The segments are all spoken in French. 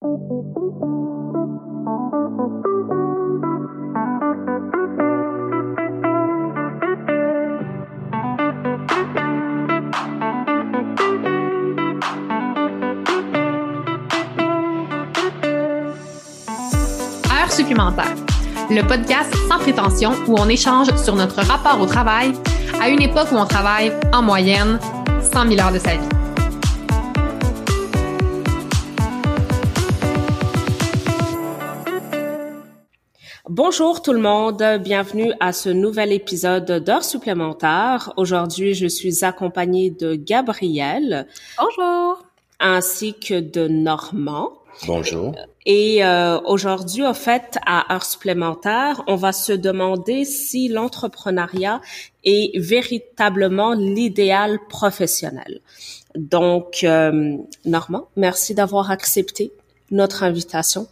Heure supplémentaire, le podcast sans prétention où on échange sur notre rapport au travail à une époque où on travaille en moyenne 100 000 heures de sa vie. Bonjour tout le monde, bienvenue à ce nouvel épisode d'heures supplémentaires. Aujourd'hui, je suis accompagnée de Gabriel. Bonjour. Ainsi que de Normand. Bonjour. Et euh, aujourd'hui, en fait, à heures supplémentaires, on va se demander si l'entrepreneuriat est véritablement l'idéal professionnel. Donc, euh, Normand, merci d'avoir accepté notre invitation.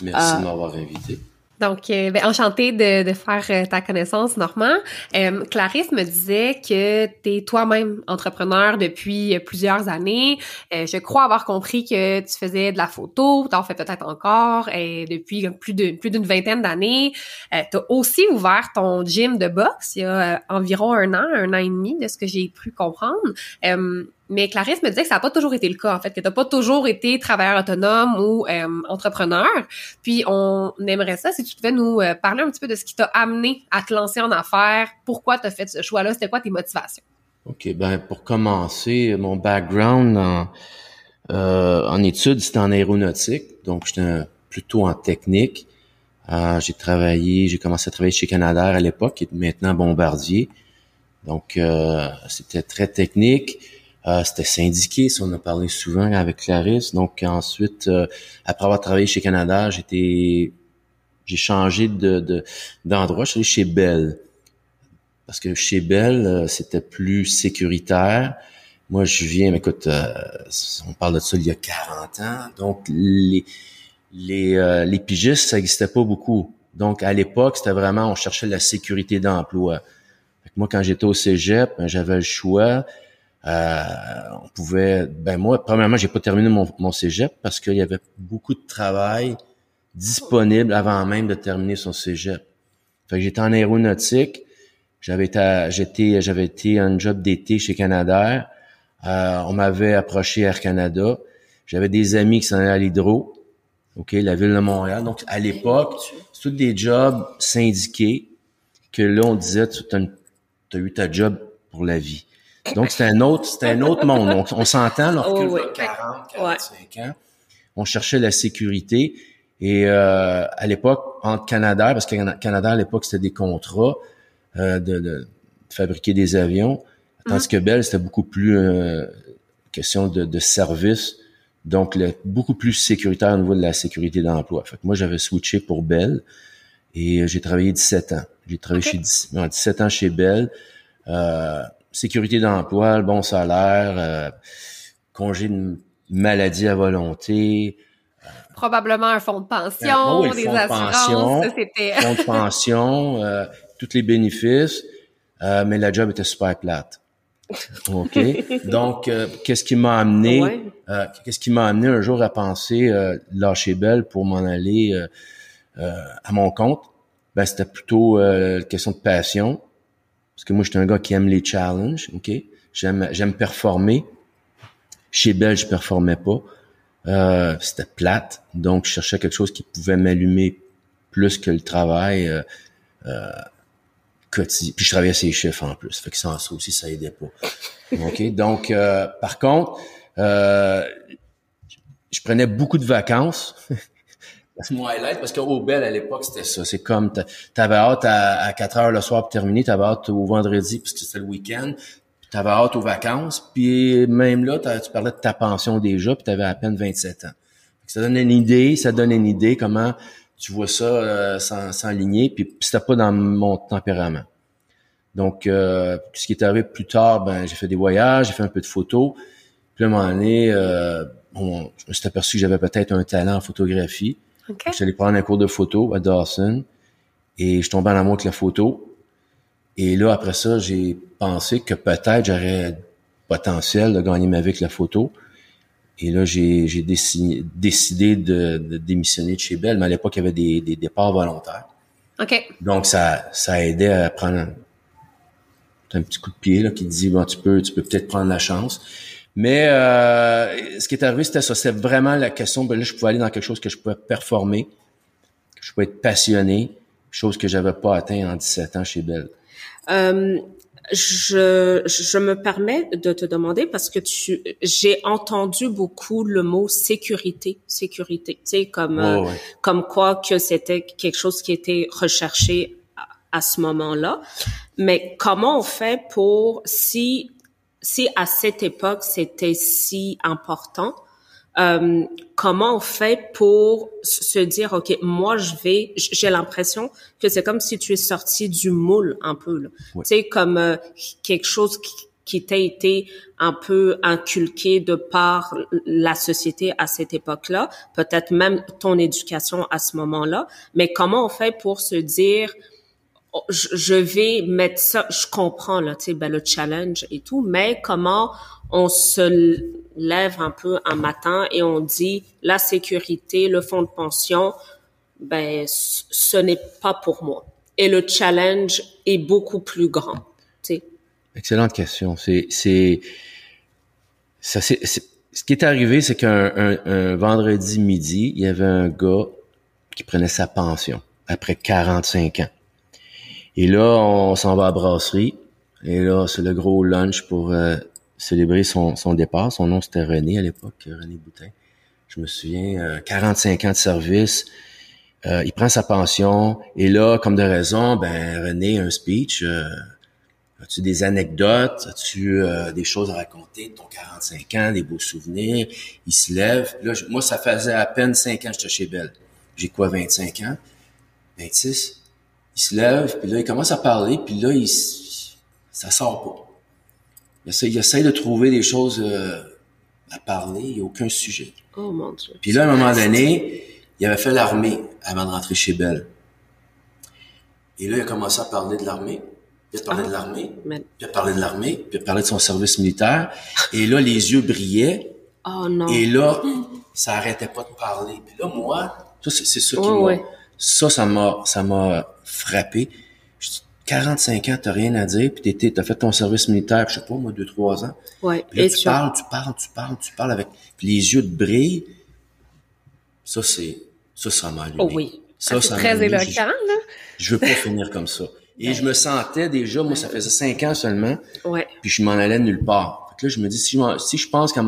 Merci de m'avoir invité. Donc, euh, ben, enchantée de, de faire euh, ta connaissance, Normand. Euh, Clarisse me disait que tu es toi-même entrepreneur depuis plusieurs années. je crois avoir compris que tu faisais de la photo, tu en fais peut-être encore, et depuis plus de plus d'une vingtaine d'années. tu as aussi ouvert ton gym de boxe il y a environ un an, un an et demi, de ce que j'ai pu comprendre. Mais Clarisse me disait que ça n'a pas toujours été le cas, en fait, que tu n'as pas toujours été travailleur autonome ou euh, entrepreneur. Puis on aimerait ça, si tu pouvais nous euh, parler un petit peu de ce qui t'a amené à te lancer en affaires, pourquoi tu as fait ce choix-là, c'était quoi tes motivations? OK, ben pour commencer, mon background en, euh, en études, c'était en aéronautique, donc j'étais plutôt en technique. j'ai travaillé, j'ai commencé à travailler chez Canadair à l'époque, qui est maintenant Bombardier. Donc, c'était très technique. Euh, c'était syndiqué, ça on a parlé souvent avec Clarisse. Donc ensuite, euh, après avoir travaillé chez Canada, j'étais j'ai changé de d'endroit. je suis allé chez Bell. Parce que chez Bell, euh, c'était plus sécuritaire. Moi, je viens, écoute, on parle de ça il y a 40 ans. Donc, les, les, les pigistes, ça n'existait pas beaucoup. Donc, à l'époque, c'était vraiment, on cherchait la sécurité d'emploi. Moi, quand j'étais au cégep, ben, j'avais le choix euh, on pouvait, ben moi, premièrement, j'ai pas terminé mon, mon cégep parce qu'il y avait beaucoup de travail disponible avant même de terminer son cégep. Fait que j'étais en aéronautique, j'avais été, j'étais, j'avais été un job d'été chez Canadair. Euh, on m'avait approché Air Canada. J'avais des amis qui s'en allaient à l'hydro, ok, la ville de Montréal. Donc à l'époque, c'est tous des jobs syndiqués que là on disait, tu as eu ta job pour la vie. Donc, c'était un autre, c'était un autre monde. Donc, on s'entend, on recule 40, 45 ans. On cherchait la sécurité. Et euh, à l'époque, entre Canada, parce que Canada, à l'époque, c'était des contrats euh, de, de, fabriquer des avions. Tandis que Bell, c'était beaucoup plus euh, question de, de service. Donc, le, beaucoup plus sécuritaire au niveau de la sécurité d'emploi. Fait que moi, j'avais switché pour Bell et j'ai travaillé 17 ans. J'ai travaillé chez 17 ans chez Bell. Sécurité d'emploi, le bon salaire, euh, congé de maladie à volonté. Euh, Probablement un fonds de pension, des assurances, c'était... fonds de pension, euh, tous les bénéfices, euh, mais la job était super plate. OK? Donc, qu'est-ce qui m'a amené, qu'est-ce qui m'a amené un jour à penser lâcher Belle pour m'en aller à mon compte? Ben, c'était plutôt une question de passion. Parce que moi, j'étais un gars qui aime les challenges, OK? J'aime, j'aime performer. Chez Bell, je performais pas. Euh, c'était plate. Donc, je cherchais quelque chose qui pouvait m'allumer plus que le travail euh, euh, quotidien. Puis, je travaillais ses chiffres en plus. Fait que sans ça aussi, ça aidait pas. OK? Donc, euh, par contre, euh, je prenais beaucoup de vacances. Mon highlight parce qu'au Bell, à l'époque, c'était ça. C'est comme, t'avais hâte à, 4 heures le soir pour terminer, t'avais hâte au vendredi parce que c'était le week-end, t'avais hâte aux vacances, puis même là, tu parlais de ta pension déjà, puis t'avais à peine 27 ans. Ça donne une idée, ça donne une idée comment tu vois ça euh, sans, sans ligner, puis c'était pas dans mon tempérament. Donc, euh, ce qui est arrivé plus tard, ben j'ai fait des voyages, j'ai fait un peu de photos. Puis à un moment donné, euh, bon, je me suis aperçu que j'avais peut-être un talent en photographie. Okay. Je suis allé prendre un cours de photo à Dawson et je tombais en amour avec la photo. Et là, après ça, j'ai pensé que peut-être j'aurais potentiel de gagner ma vie avec la photo. Et là, j'ai, j'ai décidé, décidé de, de, démissionner de chez Bell, mais à l'époque, il y avait des, des départs volontaires. OK. Donc, ça, ça aidait à prendre un, un petit coup de pied là, qui te dit, bon, tu peux, tu peux peut-être prendre la chance. Mais euh, ce qui est arrivé, c'était ça. C'était vraiment la question, ben là, je pouvais aller dans quelque chose que je pouvais performer, que je pouvais être passionné, chose que j'avais pas atteint en 17 ans chez Bell. Euh, je, je me permets de te demander parce que tu, j'ai entendu beaucoup le mot sécurité, sécurité, tu sais, comme, Ouais, ouais. comme quoi que c'était quelque chose qui était recherché à ce moment-là. Mais comment on fait pour, si, si à cette époque c'était si important, euh, comment on fait pour se dire ok moi je vais j'ai l'impression que c'est comme si tu es sorti du moule un peu là Ouais. tu sais comme euh, quelque chose qui, qui t'a été un peu inculqué de par la société à cette époque-là peut-être même ton éducation à ce moment-là mais comment on fait pour se dire je je vais mettre ça, je comprends là, tu sais, ben, le challenge et tout, mais comment on se lève un peu un matin et on dit la sécurité, le fonds de pension, ben ce n'est pas pour moi. Et le challenge est beaucoup plus grand. Tu. Excellente question. C'est, c'est, ça, c'est- ce qui est arrivé, c'est qu'un un, un vendredi midi, il y avait un gars qui prenait sa pension après 45 ans. Et là, on s'en va à brasserie. Et là, c'est le gros lunch pour euh, célébrer son, son départ. Son nom, c'était René à l'époque, René Boutin. Je me souviens, euh, 45 ans de service. Euh, il prend sa pension. Et là, comme de raison, ben René un speech. euh, As-tu des anecdotes? As-tu euh, des choses à raconter de ton 45 ans, des beaux souvenirs? Il se lève. Là, moi, ça faisait à peine 5 ans que j'étais chez Belle. J'ai quoi, 25 ans? 26? Il se lève, puis là, il commence à parler, puis là, il, ça sort pas. Il essaie, il essaie de trouver des choses euh, à parler, il n'y a aucun sujet. Oh mon Dieu. Puis là, à un moment donné, il avait fait l'armée avant de rentrer chez Belle. Et là, il a commencé à parler de l'armée. Il a parlé Ah. de l'armée. Mais- Puis il a parlé de l'armée. Puis il a parlé de son service militaire. Et là, les yeux brillaient. Oh non. Et là, ça arrêtait pas de parler. Puis là, moi, ça, c'est, ça qui m'a... ouais. Ça, ça m'a, ça m'a frappé. Je dis, 45 ans, t'as rien à dire, puis t'as fait ton service militaire, je sais pas, moi, deux, trois ans. Ouais. Puis là, Et tu parles, tu parles, tu parles, tu parles avec puis les yeux te brillent. Ça, c'est, ça, ça m'a allumé. Oh oui. Ça, c'est ça très éloquent, Je- là. Je veux pas finir comme ça. Et je me sentais déjà, moi, ça faisait cinq ans seulement, Ouais. puis je m'en allais nulle part. Fait que là, je me dis, si je, m'en- si je pense qu'à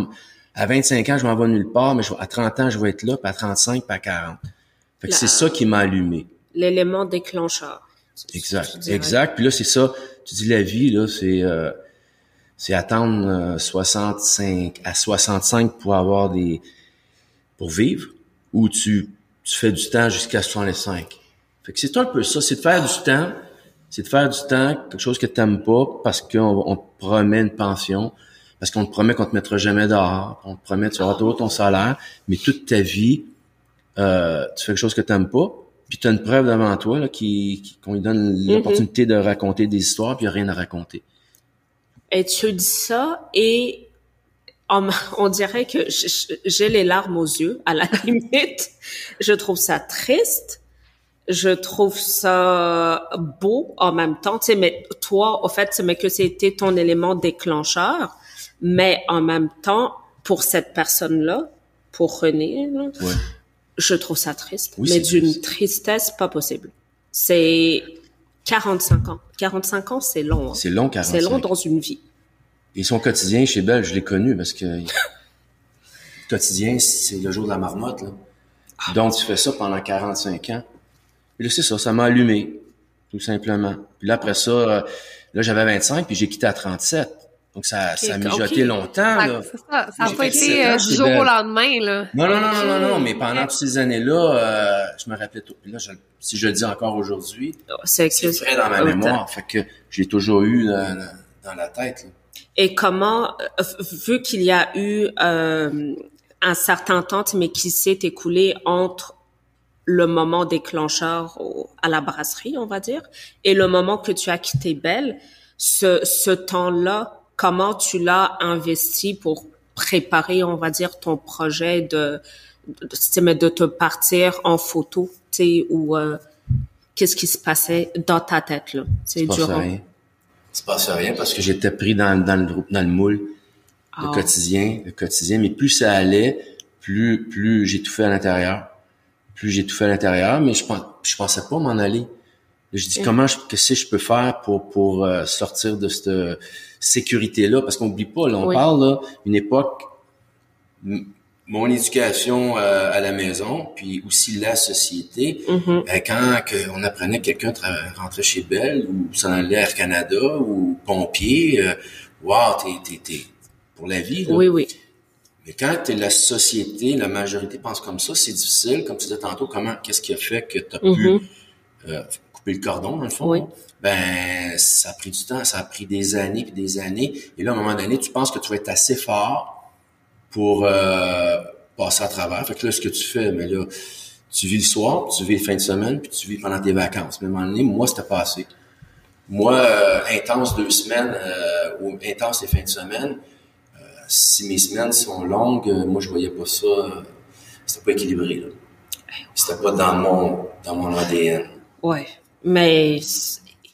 à 25 ans, je m'en vais nulle part, mais je à 30 ans, je vais être là, puis à 35, puis à 40. Fait que c'est ça qui m'a allumé. L'élément déclencheur. Exact, exact. Puis là, c'est ça. Tu dis la vie, là, c'est euh, c'est attendre euh, 65 à 65 pour avoir des pour vivre, ou tu tu fais du temps jusqu'à 65. Fait que c'est un peu ça, c'est de faire du temps, c'est de faire du temps, quelque chose que t'aimes pas, parce qu'on on te promet une pension, parce qu'on te promet qu'on te mettra jamais dehors, on te promet que tu auras toujours ton salaire, mais toute ta vie, euh, tu fais quelque chose que t'aimes pas, puis tu as une preuve devant toi là, qui, qui- qu'on lui donne l'opportunité de raconter des histoires, puis il n'y a rien à raconter. Et tu dis ça et on, on dirait que j'ai les larmes aux yeux, à la limite. Je trouve ça triste. Je trouve ça beau en même temps. Tu sais, mais toi, au fait, c'est mais que c'était ton élément déclencheur. Mais en même temps, pour cette personne-là, pour René, là, Ouais. Je trouve ça triste. Oui, mais d'une triste. tristesse pas possible. C'est 45 ans. 45 ans, c'est long. hein. C'est long, 45. C'est long dans une vie. Et son quotidien chez Belle, je l'ai connu parce que le quotidien, c'est le jour de la marmotte. Là. Donc, tu fais ça pendant 45 ans. Et là, c'est ça, ça m'a allumé, tout simplement. Puis là, après ça, euh, là, j'avais 25, puis j'ai quitté à 37. Donc, ça, ça a mijoté longtemps. Là. ça. Ça n'a J'ai pas fait été euh, ans du jour Belle. au lendemain, là. Non, non, non, non, non, non, mais pendant toutes ces années-là, euh, je me rappelais tout. Puis là, je- si je le dis encore aujourd'hui, C'est c'est frais dans ma euh, mémoire. Fait que je l'ai toujours eu dans, dans- dans la tête. là. Et comment, euh, vu qu'il y a eu euh, un certain temps, mais qui s'est écoulé entre le moment déclencheur au- à la brasserie, on va dire, et le moment que tu as quitté Belle, ce, ce temps-là, comment tu l'as investi pour préparer, on va dire, ton projet de, de, de te partir en photo, tu sais, ou euh, qu'est-ce qui se passait dans ta tête, là? C'est durant... rien. Il se passait rien parce que j'étais pris dans, dans, le, dans le moule, le ah. quotidien, le quotidien. Mais plus ça allait, plus, plus j'ai tout fait à l'intérieur. Plus fait à l'intérieur, mais je, je pensais pas m'en aller. Je dis comment je, que je peux faire pour pour euh, sortir de cette sécurité là parce qu'on oublie pas là, on parle là une époque mon éducation euh, à la maison puis aussi la société mm-hmm. ben, quand que on apprenait que quelqu'un rentrait chez Bell ou s'en allait Air Canada ou pompier euh, wow t'es t'es pour la vie là. oui oui mais quand t'es la société la majorité pense comme ça c'est difficile comme tu disais tantôt comment qu'est-ce qui a fait que tu as pu mm-hmm. Le cordon, dans le fond, ben ça a pris du temps, ça a pris des années puis des années. Et là, à un moment donné, tu penses que tu vas être assez fort pour euh, passer à travers. Fait que là, ce que tu fais, mais là, tu vis le soir, tu vis les fins de semaine, puis tu vis pendant tes vacances. Mais à un moment donné, moi, c'était pas assez. Moi, euh, intense deux semaines euh, ou intense les fins de semaine, si mes semaines sont longues, moi, je voyais pas ça. c'était pas équilibré. Là. C'était pas dans mon dans mon ADN. Ouais. Mais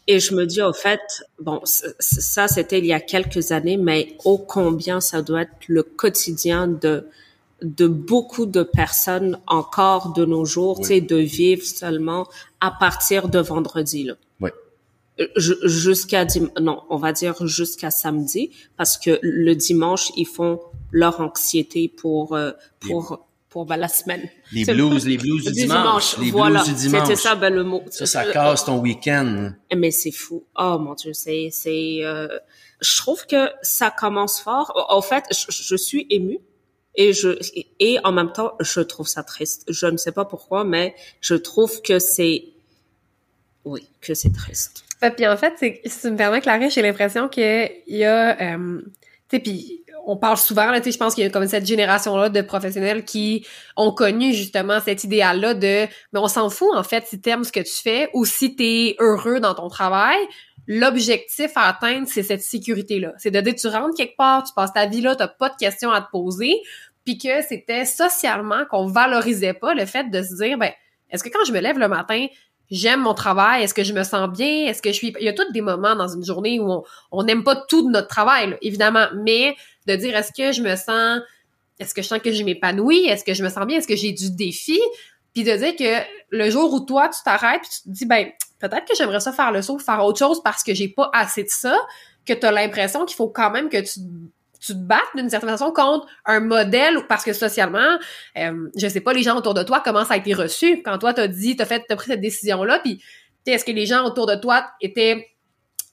et je me dis au fait, bon, ça c'était il y a quelques années, mais ô combien ça doit être le quotidien de de beaucoup de personnes encore de nos jours, tu sais, de vivre seulement à partir de vendredi là. Oui. Jusqu'à non, on va dire jusqu'à samedi, parce que le dimanche ils font leur anxiété pour euh, pour pour ben, la semaine. Les blues, les blues du, dimanche. Les blues du dimanche. C'était ça, ben, le mot. Ça, ça casse ton week-end. Mais c'est fou. Oh mon Dieu, c'est, c'est, euh, je trouve que ça commence fort. En fait, je, suis émue et je, et en même temps, je trouve ça triste. Je ne sais pas pourquoi, mais je trouve que c'est, oui, que c'est triste. Puis en fait, c'est, si tu me permets, Clarisse, j'ai l'impression qu'il y a, euh, tu sais, puis on parle souvent, là, je pense qu'il y a comme cette génération-là de professionnels qui ont connu justement cet idéal-là de mais on s'en fout en fait si t'aimes ce que tu fais ou si t'es heureux dans ton travail. L'objectif à atteindre, c'est cette sécurité-là. C'est de dire tu rentres quelque part, tu passes ta vie là, t'as pas de questions à te poser, puis que c'était socialement qu'on valorisait pas le fait de se dire ben est-ce que quand je me lève le matin, j'aime mon travail, est-ce que je me sens bien, est-ce que je suis... Il y a tous des moments dans une journée où on n'aime pas tout de notre travail, évidemment, mais de dire est-ce que je me sens, est-ce que je sens que je m'épanouis, est-ce que je me sens bien, est-ce que j'ai du défi, puis de dire que le jour où toi tu t'arrêtes puis tu te dis ben peut-être que j'aimerais ça faire le saut, faire autre chose parce que j'ai pas assez de ça, que tu as l'impression qu'il faut quand même que tu te battes d'une certaine façon contre un modèle parce que socialement, euh, je sais pas les gens autour de toi comment ça a été reçu. Quand toi t'as dit t'as fait t'as pris cette décision là puis est-ce que les gens autour de toi étaient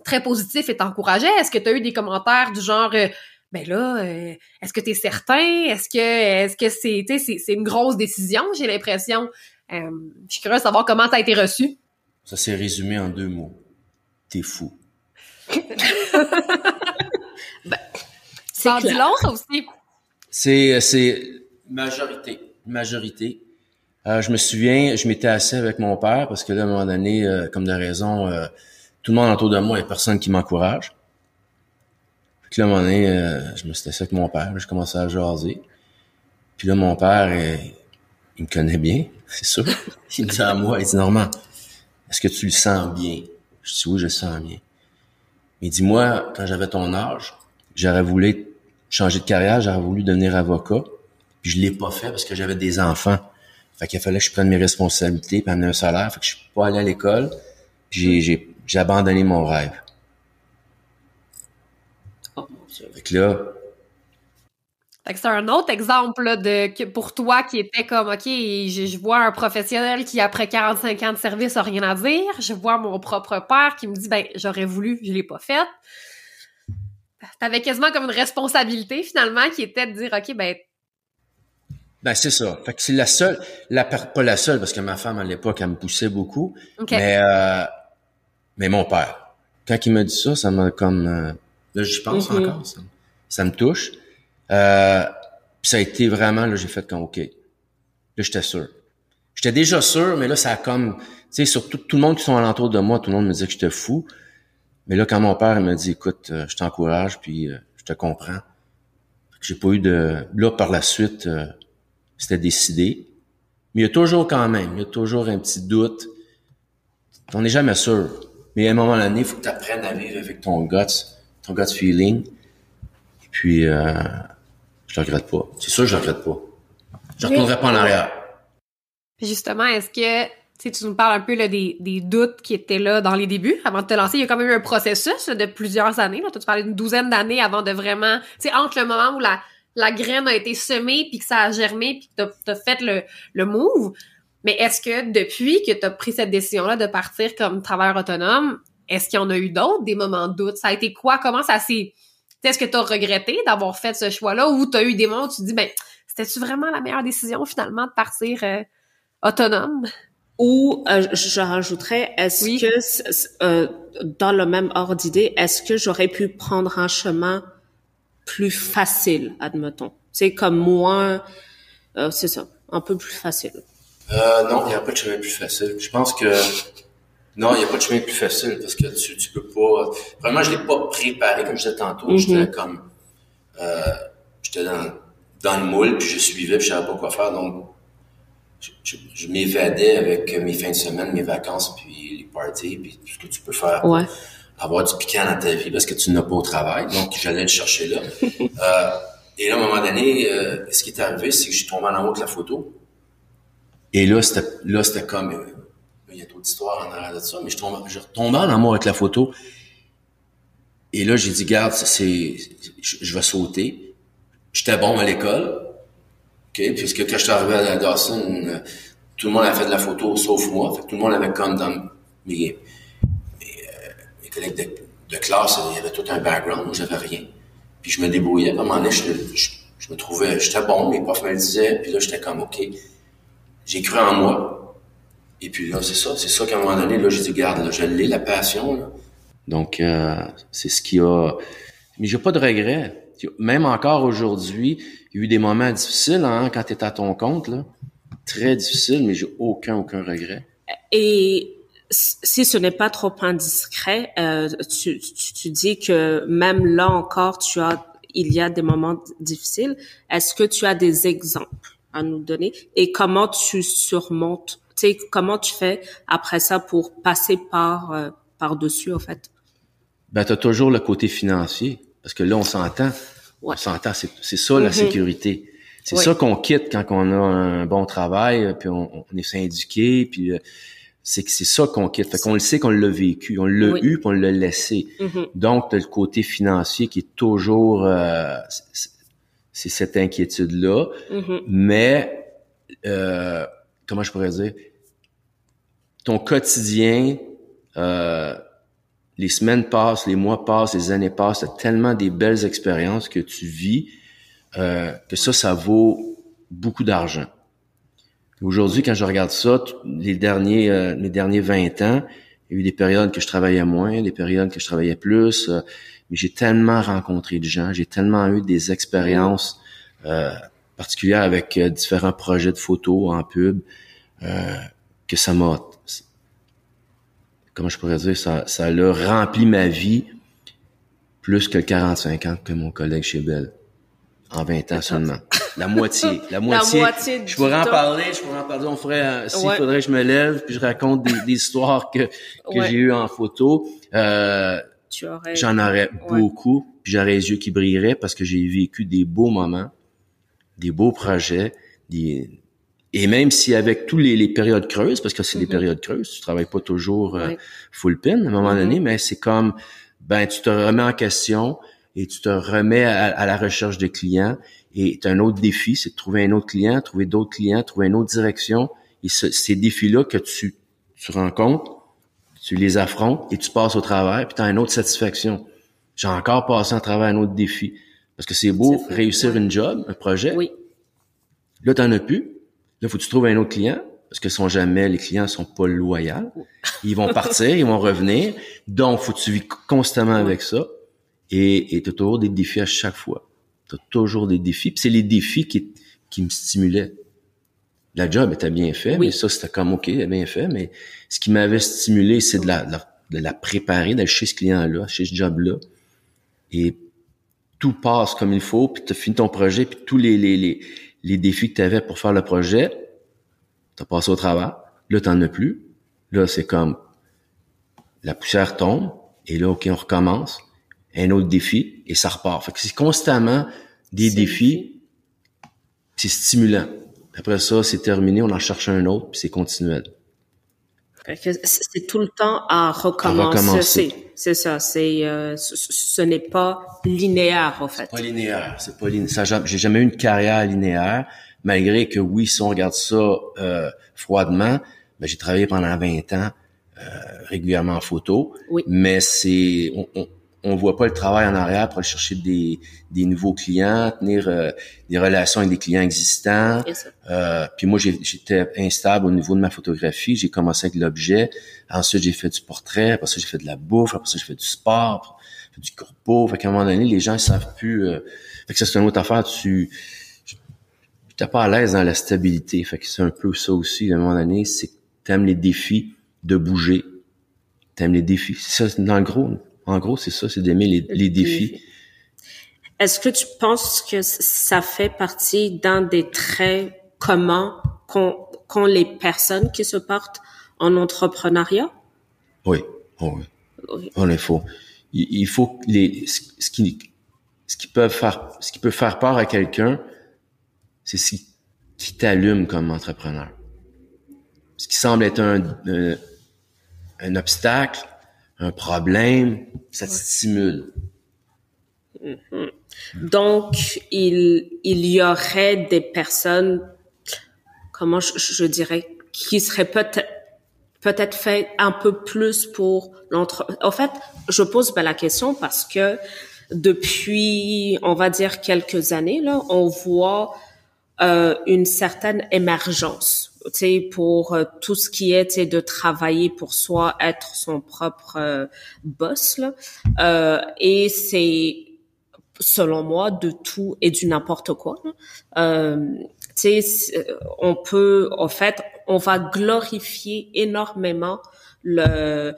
très positifs et t'encourageaient? Est-ce que tu as eu des commentaires du genre euh, ben là, euh, est-ce que tu es certain? Est-ce que est-ce que c'est c'est une grosse décision, j'ai l'impression. Euh, je suis curieuse de savoir comment ça a été reçu. Ça s'est résumé en deux mots. T'es fou. ben, c'est long, ça aussi. C'est c'est majorité, majorité. Euh, je me souviens, je m'étais assis avec mon père parce que là, à un moment donné, comme de raison, tout le monde autour de moi, il n'y a personne qui m'encourage. À un moment donné, euh, je me suis assis avec mon père, je commençais à jaser. Puis là, mon père, euh, il me connaît bien, c'est sûr. il me dit à moi, il dit, Normand, est-ce que tu le sens bien? Je dis, oui, je le sens bien. Mais dis-moi, quand j'avais ton âge, j'aurais voulu changer de carrière, j'aurais voulu devenir avocat. Puis je l'ai pas fait parce que j'avais des enfants. Fait qu'il fallait que je prenne mes responsabilités, puis un salaire. Fait que je suis pas allé à l'école. J'ai abandonné mon rêve. Fait là. c'est un autre exemple de pour toi qui était comme OK, je, vois un professionnel qui après 45 ans de service a rien à dire, je vois mon propre père qui me dit ben j'aurais voulu, je l'ai pas fait. T'avais quasiment comme une responsabilité finalement qui était de dire OK ben ben c'est ça. Fait que c'est la seule, la pas la seule parce que ma femme à l'époque elle me poussait beaucoup, mais euh, mais mon père. Quand il m'a dit ça, ça m'a comme euh, Là, j'y pense mm-hmm. encore. Ça, ça, me touche. Euh, ça a été vraiment, là, j'ai fait comme, OK. Là, j'étais sûr. J'étais déjà sûr, mais là, ça a comme, tu sais, surtout tout le monde qui sont alentour de moi, tout le monde me disait que j'étais fou. Mais là, quand mon père il m'a dit, écoute, euh, je t'encourage, puis euh, je te comprends. J'ai pas eu de... Là, par la suite, euh, c'était décidé. Mais il y a toujours quand même, il y a toujours un petit doute. On n'est jamais sûr. Mais à un moment donné, il faut que tu apprennes à vivre avec ton guts, ton gut feeling. Et puis, euh, je le regrette pas. C'est sûr que je le regrette pas. Je ne retournerai pas en arrière. justement, est-ce que tu nous parles un peu là, des, des, doutes qui étaient là dans les débuts, avant de te lancer? Il y a quand même eu un processus de plusieurs années. Là. Tu parlais d'une douzaine d'années avant de vraiment... Tu sais, entre le moment où la, la graine a été semée, puis que ça a germé, puis que tu as, fait le, le move. Mais est-ce que depuis que tu as pris cette décision-là de partir comme travailleur autonome, est-ce qu'il y en a eu d'autres, des moments de doute? Ça a été quoi? Comment ça s'est... Est-ce que tu as regretté d'avoir fait ce choix-là ou tu as eu des moments où tu te dis, ben, c'était-tu vraiment la meilleure décision finalement de partir euh, autonome? Ou euh, je rajouterais, est-ce que euh, dans le même ordre d'idée, est-ce que j'aurais pu prendre un chemin plus facile, admettons, c'est comme moins, euh, c'est ça, un peu plus facile. Euh, non, il n'y a pas de chemin plus facile. Je pense que non, il n'y a pas de chemin plus facile parce que tu, tu peux pas. Vraiment, je l'ai pas préparé comme je disais tantôt. Mm-hmm. J'étais comme, euh, j'étais dans, dans le moule puis je suivais puis je savais pas quoi faire donc je, m'évadais avec mes fins de semaine, mes vacances, puis les parties, puis tout ce que tu peux faire pour avoir du piquant dans ta vie parce que tu n'as pas au travail. Donc, j'allais le chercher là. euh, et là, à un moment donné, euh, ce qui est arrivé, c'est que j'ai tombé en amour avec la photo. Et là, c'était, là, c'était comme, euh, il y a d'autres histoires en arrière de ça, mais je tombe, retombais en amour avec la photo. Et là, j'ai dit, garde, c'est, je, vais sauter. J'étais bon à l'école. OK? Puisque quand je suis arrivé à Dawson, euh, tout le monde a fait de la photo sauf moi. Fait que tout le monde avait comme dans mes, mes, euh, collègues de, classe, il y avait tout un background. Moi, j'avais rien. Puis je me débrouillais. À un moment donné, je, je, me trouvais, j'étais bon, mes profs me le disaient. Puis là, j'étais comme, OK, j'ai cru en moi. Et puis là, c'est ça. C'est ça qu'à un moment donné, là, j'ai dit, garde, là, je l'ai, la passion. Là. Donc, euh, c'est ce qui a... Mais j'ai pas de regrets. Même encore aujourd'hui, il y a eu des moments difficiles hein, quand tu es à ton compte, là. Très difficiles, mais j'ai aucun, aucun regret. Et si ce n'est pas trop indiscret, euh, tu, tu, tu, dis que même là encore, tu as, il y a des moments difficiles. Est-ce que tu as des exemples à nous donner? Et comment tu surmontes, sais, comment tu fais après ça pour passer par euh, par dessus en fait? Ben, tu as toujours le côté financier parce que là, on s'entend. On s'entend, c'est ça la mm-hmm. sécurité. C'est ça qu'on quitte quand on a un bon travail, puis on, est syndiqué, puis euh, c'est que c'est ça qu'on quitte. Fait qu'on le sait qu'on l'a vécu, on l'a eu, puis on l'a laissé. Mm-hmm. Donc, le côté financier qui est toujours... Euh, c'est cette inquiétude-là. Mm-hmm. Mais, euh, comment je pourrais dire? Ton quotidien... Euh, les semaines passent, les mois passent, les années passent, t'as tellement des belles expériences que tu vis euh, que ça, ça vaut beaucoup d'argent. Aujourd'hui, quand je regarde ça, les derniers, euh, les derniers 20 ans, il y a eu des périodes que je travaillais moins, des périodes que je travaillais plus, euh, mais j'ai tellement rencontré de gens, j'ai tellement eu des expériences euh, particulières avec différents projets de photos en pub que ça m'a comment je pourrais dire, ça, ça l'a rempli ma vie plus que 45 ans que mon collègue chez Bell. En 20 ans seulement. La moitié. La moitié. je pourrais en parler, je pourrais en parler. On ferait, euh, s'il faudrait que je me lève puis je raconte des, des histoires que, que j'ai eues en photo. Euh, J'en aurais beaucoup, puis j'aurais les yeux qui brilleraient parce que j'ai vécu des beaux moments, des beaux projets, des, et même si avec tous les, les périodes creuses, parce que c'est des mm-hmm. périodes creuses, tu travailles pas toujours euh, full pin à un moment mm-hmm. donné, mais c'est comme ben tu te remets en question et tu te remets à, la recherche de clients et tu as un autre défi, c'est de trouver un autre client, trouver d'autres clients, trouver une autre direction. Et ces défis-là que tu, tu rencontres, tu les affrontes et tu passes au travers, puis tu as une autre satisfaction. J'ai encore passé à travers un autre défi. Parce que c'est beau réussir une job, un projet. Oui. Là, tu n'en as plus Là, faut que tu trouves un autre client parce que sont jamais les clients sont pas loyaux. Ils vont partir, ils vont revenir. Donc, faut que tu vis constamment avec ça. Et tu as toujours des défis à chaque fois. Tu as toujours des défis. Puis c'est les défis qui, qui me stimulaient. La job était bien fait, mais ça, c'était comme OK, bien fait. Mais ce qui m'avait stimulé, c'est de la, de la préparer, d'aller chez ce client-là, chez ce job-là. Et tout passe comme il faut, puis tu as fini ton projet, puis tous les, les, les, les défis que tu avais pour faire le projet, tu as passé au travail. Là, tu n'en as plus. Là, c'est comme la poussière tombe, et là, OK, on recommence. Un autre défi, et ça repart. Fait que c'est constamment des défis. C'est stimulant. Après ça, c'est terminé, on en cherche un autre, puis c'est continuel. C'est tout le temps à recommencer. C'est ça. C'est euh, ce, n'est pas linéaire en fait. C'est pas linéaire. C'est pas linéaire. J'ai jamais eu une carrière linéaire, malgré que oui, si on regarde ça euh, froidement, ben, j'ai travaillé pendant 20 ans euh, régulièrement en photo. Oui. Mais c'est on, on voit pas le travail en arrière pour aller chercher des, des nouveaux clients, tenir euh, des relations avec des clients existants. Euh, puis moi, j'étais instable au niveau de ma photographie. J'ai commencé avec l'objet. Ensuite, j'ai fait du portrait. Après ça, j'ai fait de la bouffe. Après ça, j'ai fait du sport. J'ai fait du corpo. Fait qu'à un moment donné, les gens ils savent plus. Euh, fait que ça, c'est une autre affaire. Tu t'es pas à l'aise dans la stabilité. Fait que c'est un peu ça aussi. À un moment donné, c'est que t'aimes les défis de bouger. T'aimes les défis. C'est ça, dans le gros. En gros, c'est ça, c'est d'aimer les, défis. Est-ce que tu penses que ça fait partie d'un des traits communs qu'ont les personnes qui se portent en entrepreneuriat? Oui, oh oui. Effet. Il, il faut les, ce qui, ce qui peut faire, ce qui peut faire peur à quelqu'un, c'est ce qui t'allume comme entrepreneur. Ce qui semble être un, un obstacle, un problème, ça te stimule. Mm-hmm. Donc, il, il y aurait des personnes, comment je, dirais, qui seraient peut-être peut-être fait un peu plus pour l'entre. En fait, je pose la question parce que depuis, on va dire quelques années là, on voit euh, une certaine émergence pour euh, tout ce qui est de travailler pour soi, être son propre euh, boss. Là. Euh, et c'est, selon moi, de tout et du n'importe quoi. Euh, on peut, en fait, on va glorifier énormément le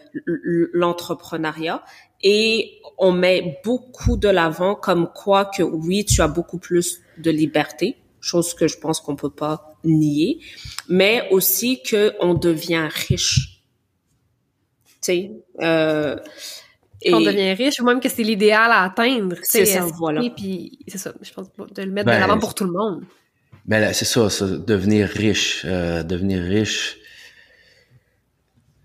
l'entrepreneuriat et on met beaucoup de l'avant comme quoi que oui, tu as beaucoup plus de liberté, chose que je pense qu'on peut pas nier, mais aussi que on devient riche. Tu sais, euh, et... On devient riche ou même que c'est l'idéal à atteindre. C'est ça, voilà. Puis c'est ça, je pense de le mettre de ben, l'avant pour tout le monde. Ben c'est ça, ça, devenir riche, euh, devenir riche,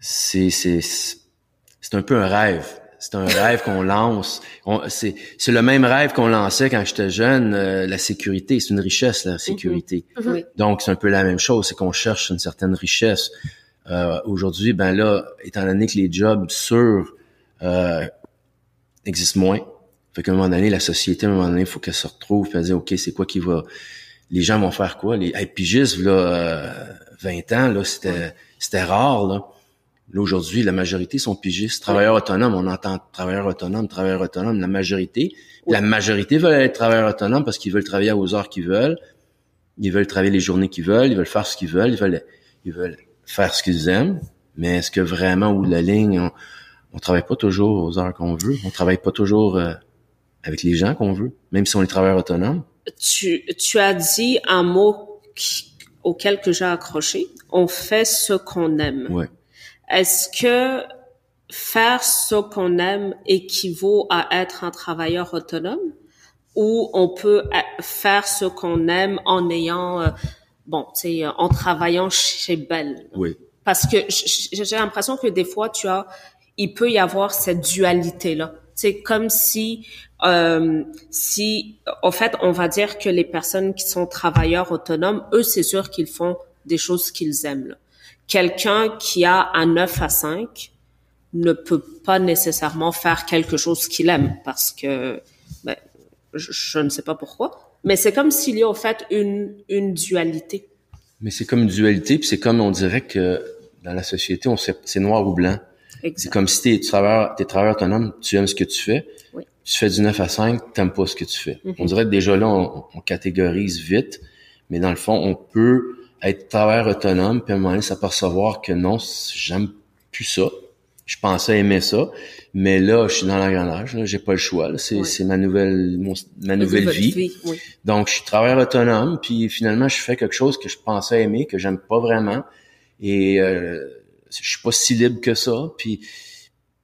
c'est c'est c'est un peu un rêve. C'est un rêve qu'on lance. C'est le même rêve qu'on lançait quand j'étais jeune. Euh, la sécurité, c'est une richesse, la sécurité. Mhm. Mhm. Donc, c'est un peu la même chose. C'est qu'on cherche une certaine richesse. Euh, Aujourd'hui, ben là, étant donné que les jobs sûrs euh, existent moins, fait qu'à un moment donné, la société, à un moment donné, il faut qu'elle se retrouve et dire, OK, c'est quoi qui va... Les gens vont faire quoi? Les hey, pigistes, là, 20 euh, ans, là, c'était c'était rare, là. Là, aujourd'hui, la majorité sont pigistes. Travailleurs autonomes, on entend travailleurs autonomes, travailleurs autonomes, la majorité. La majorité veulent être travailleurs autonomes parce qu'ils veulent travailler aux heures qu'ils veulent. Ils veulent travailler les journées qu'ils veulent. Ils veulent faire ce qu'ils veulent. Ils veulent, ils veulent faire ce qu'ils aiment. Mais est-ce que vraiment, ou la ligne, on, on travaille pas toujours aux heures qu'on veut? On travaille pas toujours euh, avec les gens qu'on veut, même si on est travailleurs autonomes? Tu, tu as dit un mot auquel que j'ai accroché. On fait ce qu'on aime. Ouais. Est-ce que faire ce qu'on aime équivaut à être un travailleur autonome? Ou on peut faire ce qu'on aime en ayant euh, bon, tu sais en travaillant chez Bell? Oui. Parce que j'ai l'impression que des fois tu as il peut y avoir cette dualité là. C'est comme si euh, si en fait on va dire que les personnes qui sont travailleurs autonomes, eux c'est sûr qu'ils font des choses qu'ils aiment. Là quelqu'un qui a un 9 à 5 ne peut pas nécessairement faire quelque chose qu'il aime parce que ben, je, ne sais pas pourquoi. Mais c'est comme s'il y a en fait une, une dualité. Mais c'est comme une dualité, puis c'est comme on dirait que dans la société, on c'est noir ou blanc. C'est comme si t'es travailleur, t'es travailleur autonome, tu aimes ce que tu fais. Oui. Tu fais du 9 à 5, t'aimes pas ce que tu fais. Mm-hmm. On dirait que déjà là, on, on, catégorise vite, mais dans le fond, on peut être travailleur autonome, puis à un moment donné, s'apercevoir que non, j'aime plus ça. je pensais aimer ça, mais là, je suis dans l'engrenage. J'ai pas le choix. C'est, c'est ma nouvelle, ma nouvelle vie. Donc, je suis travailleur autonome. Puis finalement, je fais quelque chose que je pensais aimer, que j'aime pas vraiment, et euh, je suis pas si libre que ça. Puis,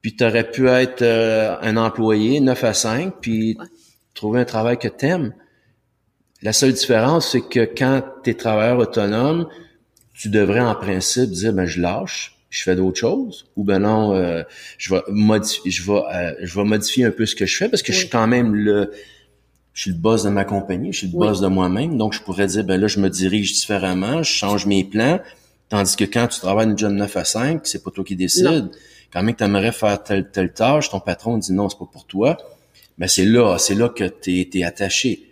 puis t'aurais pu être euh, un employé 9 à 5, puis trouver un travail que t'aimes. La seule différence, c'est que quand tu es travailleur autonome, tu devrais en principe dire ben je lâche, je fais d'autres choses ou ben non euh, je vais modifier je vais euh, je vais modifier un peu ce que je fais parce que je suis quand même le je suis le boss de ma compagnie, je suis le boss de moi-même, donc je pourrais dire ben là je me dirige différemment, je change mes plans, tandis que quand tu travailles une job 9 à 5, c'est pas toi qui décides. Quand même tu aimerais faire telle telle tâche, ton patron dit non, c'est pas pour toi. Ben c'est là, c'est là que tu es, attaché.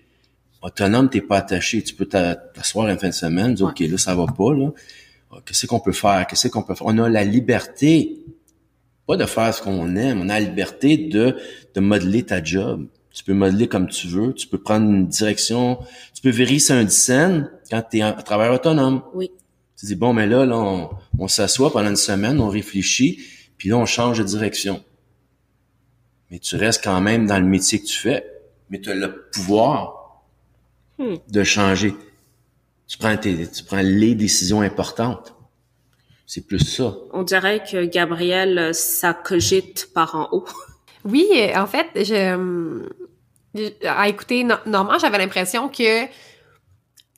Autonome, t'es pas attaché. Tu peux t'asseoir une fin de semaine, dire OK, là ça va pas là qu'est-ce qu'on peut faire, qu'est-ce qu'on peut faire? On a la liberté, pas de faire ce qu'on aime, on a la liberté de, de modeler ta job. Tu peux modeler comme tu veux, tu peux prendre une direction, tu peux vérifier un scène quand tu es à travers autonome. Oui. Tu dis, bon, mais là, là on, on s'assoit pendant une semaine, on réfléchit, puis là, on change de direction. Mais tu restes quand même dans le métier que tu fais, mais tu as le pouvoir hmm. de changer tu prends, tes, tu prends les décisions importantes. C'est plus ça. On dirait que Gabriel, ça cogite par en haut. Oui, en fait, je, à écouter Normand, j'avais l'impression que tu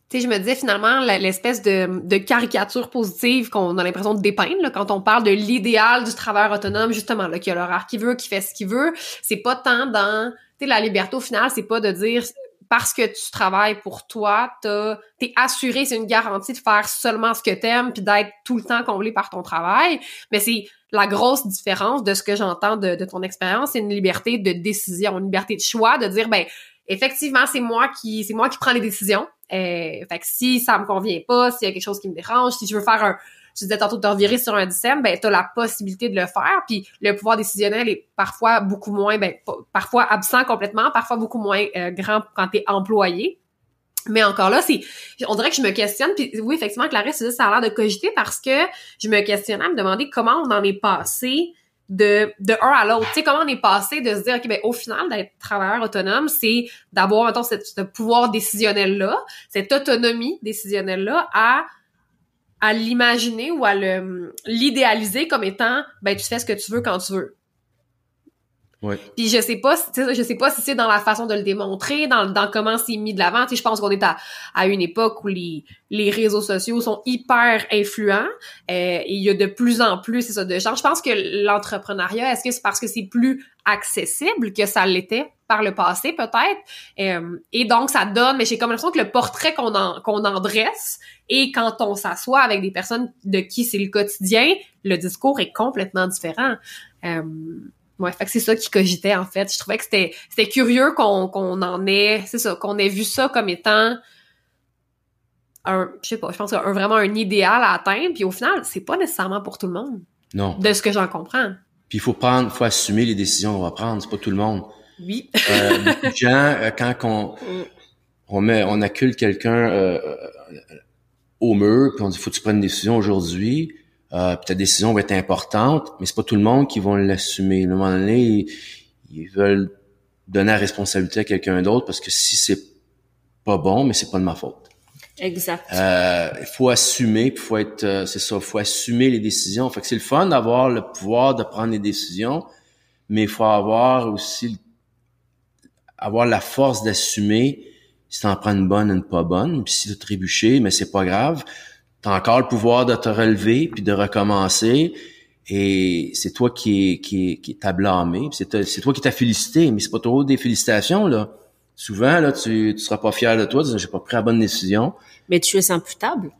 sais, je me disais finalement l'espèce de, de, caricature positive qu'on a l'impression de dépeindre quand on parle de l'idéal du travailleur autonome, justement, là, qui a l'horaire qu'il veut, qui fait ce qu'il veut. C'est pas tant dans, tu sais, la liberté au final, c'est pas de dire parce que tu travailles pour toi, t'es assuré, c'est une garantie de faire seulement ce que t'aimes puis d'être tout le temps comblé par ton travail. Mais c'est la grosse différence de ce que j'entends de, ton expérience, c'est une liberté de décision, une liberté de choix, de dire ben effectivement c'est moi qui c'est moi qui prends les décisions. Euh, fait que si ça me convient pas, s'il y a quelque chose qui me dérange, si je veux faire un tu disais tantôt de te revirer sur un dixième, ben tu as la possibilité de le faire. Puis le pouvoir décisionnel est parfois beaucoup moins, ben parfois absent complètement, parfois beaucoup moins euh, grand quand tu es employé. Mais encore là, c'est, on dirait que je me questionne. Puis oui, effectivement, Clarisse, ça a l'air de cogiter parce que je me questionnais à me demander comment on en est passé de, de un à l'autre. Tu sais, comment on est passé de se dire, OK, ben, au final, d'être travailleur autonome, c'est d'avoir, mettons, ce pouvoir décisionnel-là, cette autonomie décisionnelle-là à à l'imaginer ou à l'idéaliser comme étant ben tu fais ce que tu veux quand tu veux. Ouais. Puis je sais pas, je sais pas si c'est dans la façon de le démontrer, dans, dans comment c'est mis de l'avant. Je pense qu'on est à, à une époque où les, les réseaux sociaux sont hyper influents euh, il y a de plus en plus ça de gens. Je pense que l'entrepreneuriat, est-ce que c'est parce que c'est plus accessible que ça l'était par le passé peut-être? Euh, et donc ça donne mais j'ai comme l'impression que le portrait qu'on en qu'on en dresse et quand on s'assoit avec des personnes de qui c'est le quotidien le discours est complètement différent euh, ouais fait que c'est ça qui cogitait en fait. Je trouvais que c'était c'était curieux qu'on qu'on en ait c'est ça qu'on ait vu ça comme étant un je sais pas je pense un, vraiment un idéal à atteindre puis au final c'est pas nécessairement pour tout le monde. Non. De ce que j'en comprends. Puis il faut prendre faut assumer les décisions qu'on va prendre c'est pas tout le monde. Oui. euh, beaucoup de gens, euh, quand on, on met, on accule quelqu'un euh, au mur, puis on dit faut que tu prennes une décision aujourd'hui, euh, puis ta décision va être importante, mais c'est pas tout le monde qui va l'assumer. À un moment donné, ils, veulent donner la responsabilité à quelqu'un d'autre parce que si c'est pas bon, mais c'est pas de ma faute. Exact. Il faut assumer, il faut être, c'est ça, faut assumer les décisions. Fait que c'est le fun d'avoir le pouvoir de prendre les décisions, mais il faut avoir aussi avoir la force d'assumer si t'en prends une bonne ou une pas bonne, puis si tu trébuché, mais c'est pas grave. T'as encore le pouvoir de te relever puis de recommencer. Et c'est toi qui qui qui t'a blâmé, c'est toi qui t'as félicité, mais c'est pas trop des félicitations là. Souvent là, tu tu seras pas fier de toi, tu j'ai pas pris la bonne décision. Mais tu es imputable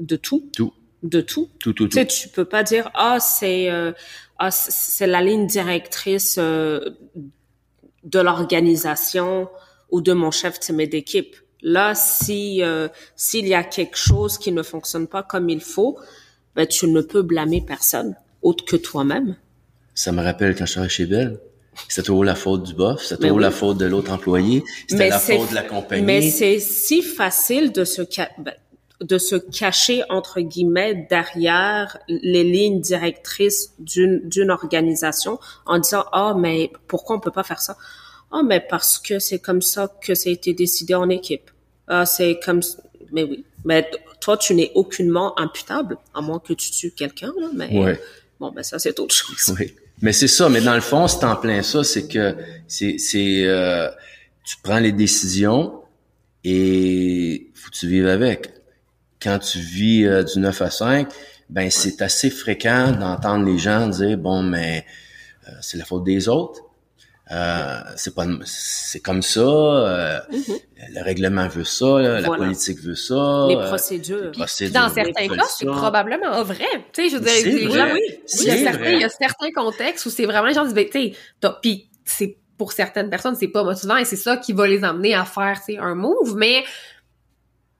de tout. Tout. De tout. Tout, tout, tout. Tu sais, tu peux pas dire ah c'est euh, ah c'est la ligne directrice euh, de l'organisation ou de mon chef d'équipe. Là, si euh, s'il y a quelque chose qui ne fonctionne pas comme il faut, ben tu ne peux blâmer personne autre que toi-même. Ça me rappelle quand je travaillais chez Bell. C'était toujours la faute du boss, c'était toujours la faute de l'autre employé, c'était la faute de la compagnie. Mais c'est si facile de se ben, de se cacher entre guillemets derrière les lignes directrices d'une d'une organisation en disant ah oh, mais pourquoi on peut pas faire ça? Ah oh, mais parce que c'est comme ça que ça a été décidé en équipe. Ah c'est comme mais oui. Mais toi tu n'es aucunement imputable à moins que tu tues quelqu'un là mais bon ben ça c'est autre chose. Oui. Mais c'est ça mais dans le fond c'est en plein ça c'est que c'est c'est euh, tu prends les décisions et faut que tu vives avec. Quand tu vis euh, du 9 à 5, ben c'est assez fréquent d'entendre les gens dire bon mais euh, c'est la faute des autres. Euh, c'est pas c'est comme ça euh, mm-hmm. le règlement veut ça la politique veut ça les procédures, dans certains cas c'est probablement vrai. Tu sais je veux dire les oui, il, y a certains, il y a certains contextes où c'est vraiment les gens disent ben, tu sais puis c'est pour certaines personnes c'est pas motivant et c'est ça qui va les amener à faire un move mais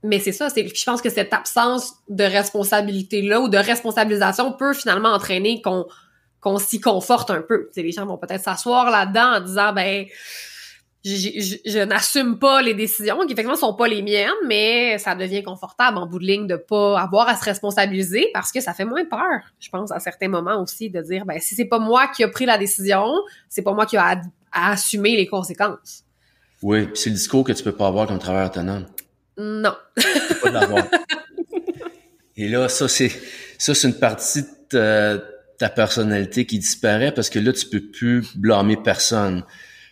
mais c'est ça, c'est je pense que cette absence de responsabilité là ou de responsabilisation peut finalement entraîner qu'on qu'on s'y conforte un peu. T'sais, les gens vont peut-être s'asseoir là-dedans en disant ben je, je, n'assume pas les décisions qui effectivement sont pas les miennes, mais ça devient confortable en bout de ligne de pas avoir à se responsabiliser parce que ça fait moins peur, je pense à certains moments aussi de dire ben si c'est pas moi qui a pris la décision, c'est pas moi qui a à, assumer les conséquences. Oui, c'est le discours que tu peux pas avoir comme travailleur autonome. Non. Et là, ça, c'est, ça, c'est une partie de ta, personnalité qui disparaît parce que là, tu peux plus blâmer personne.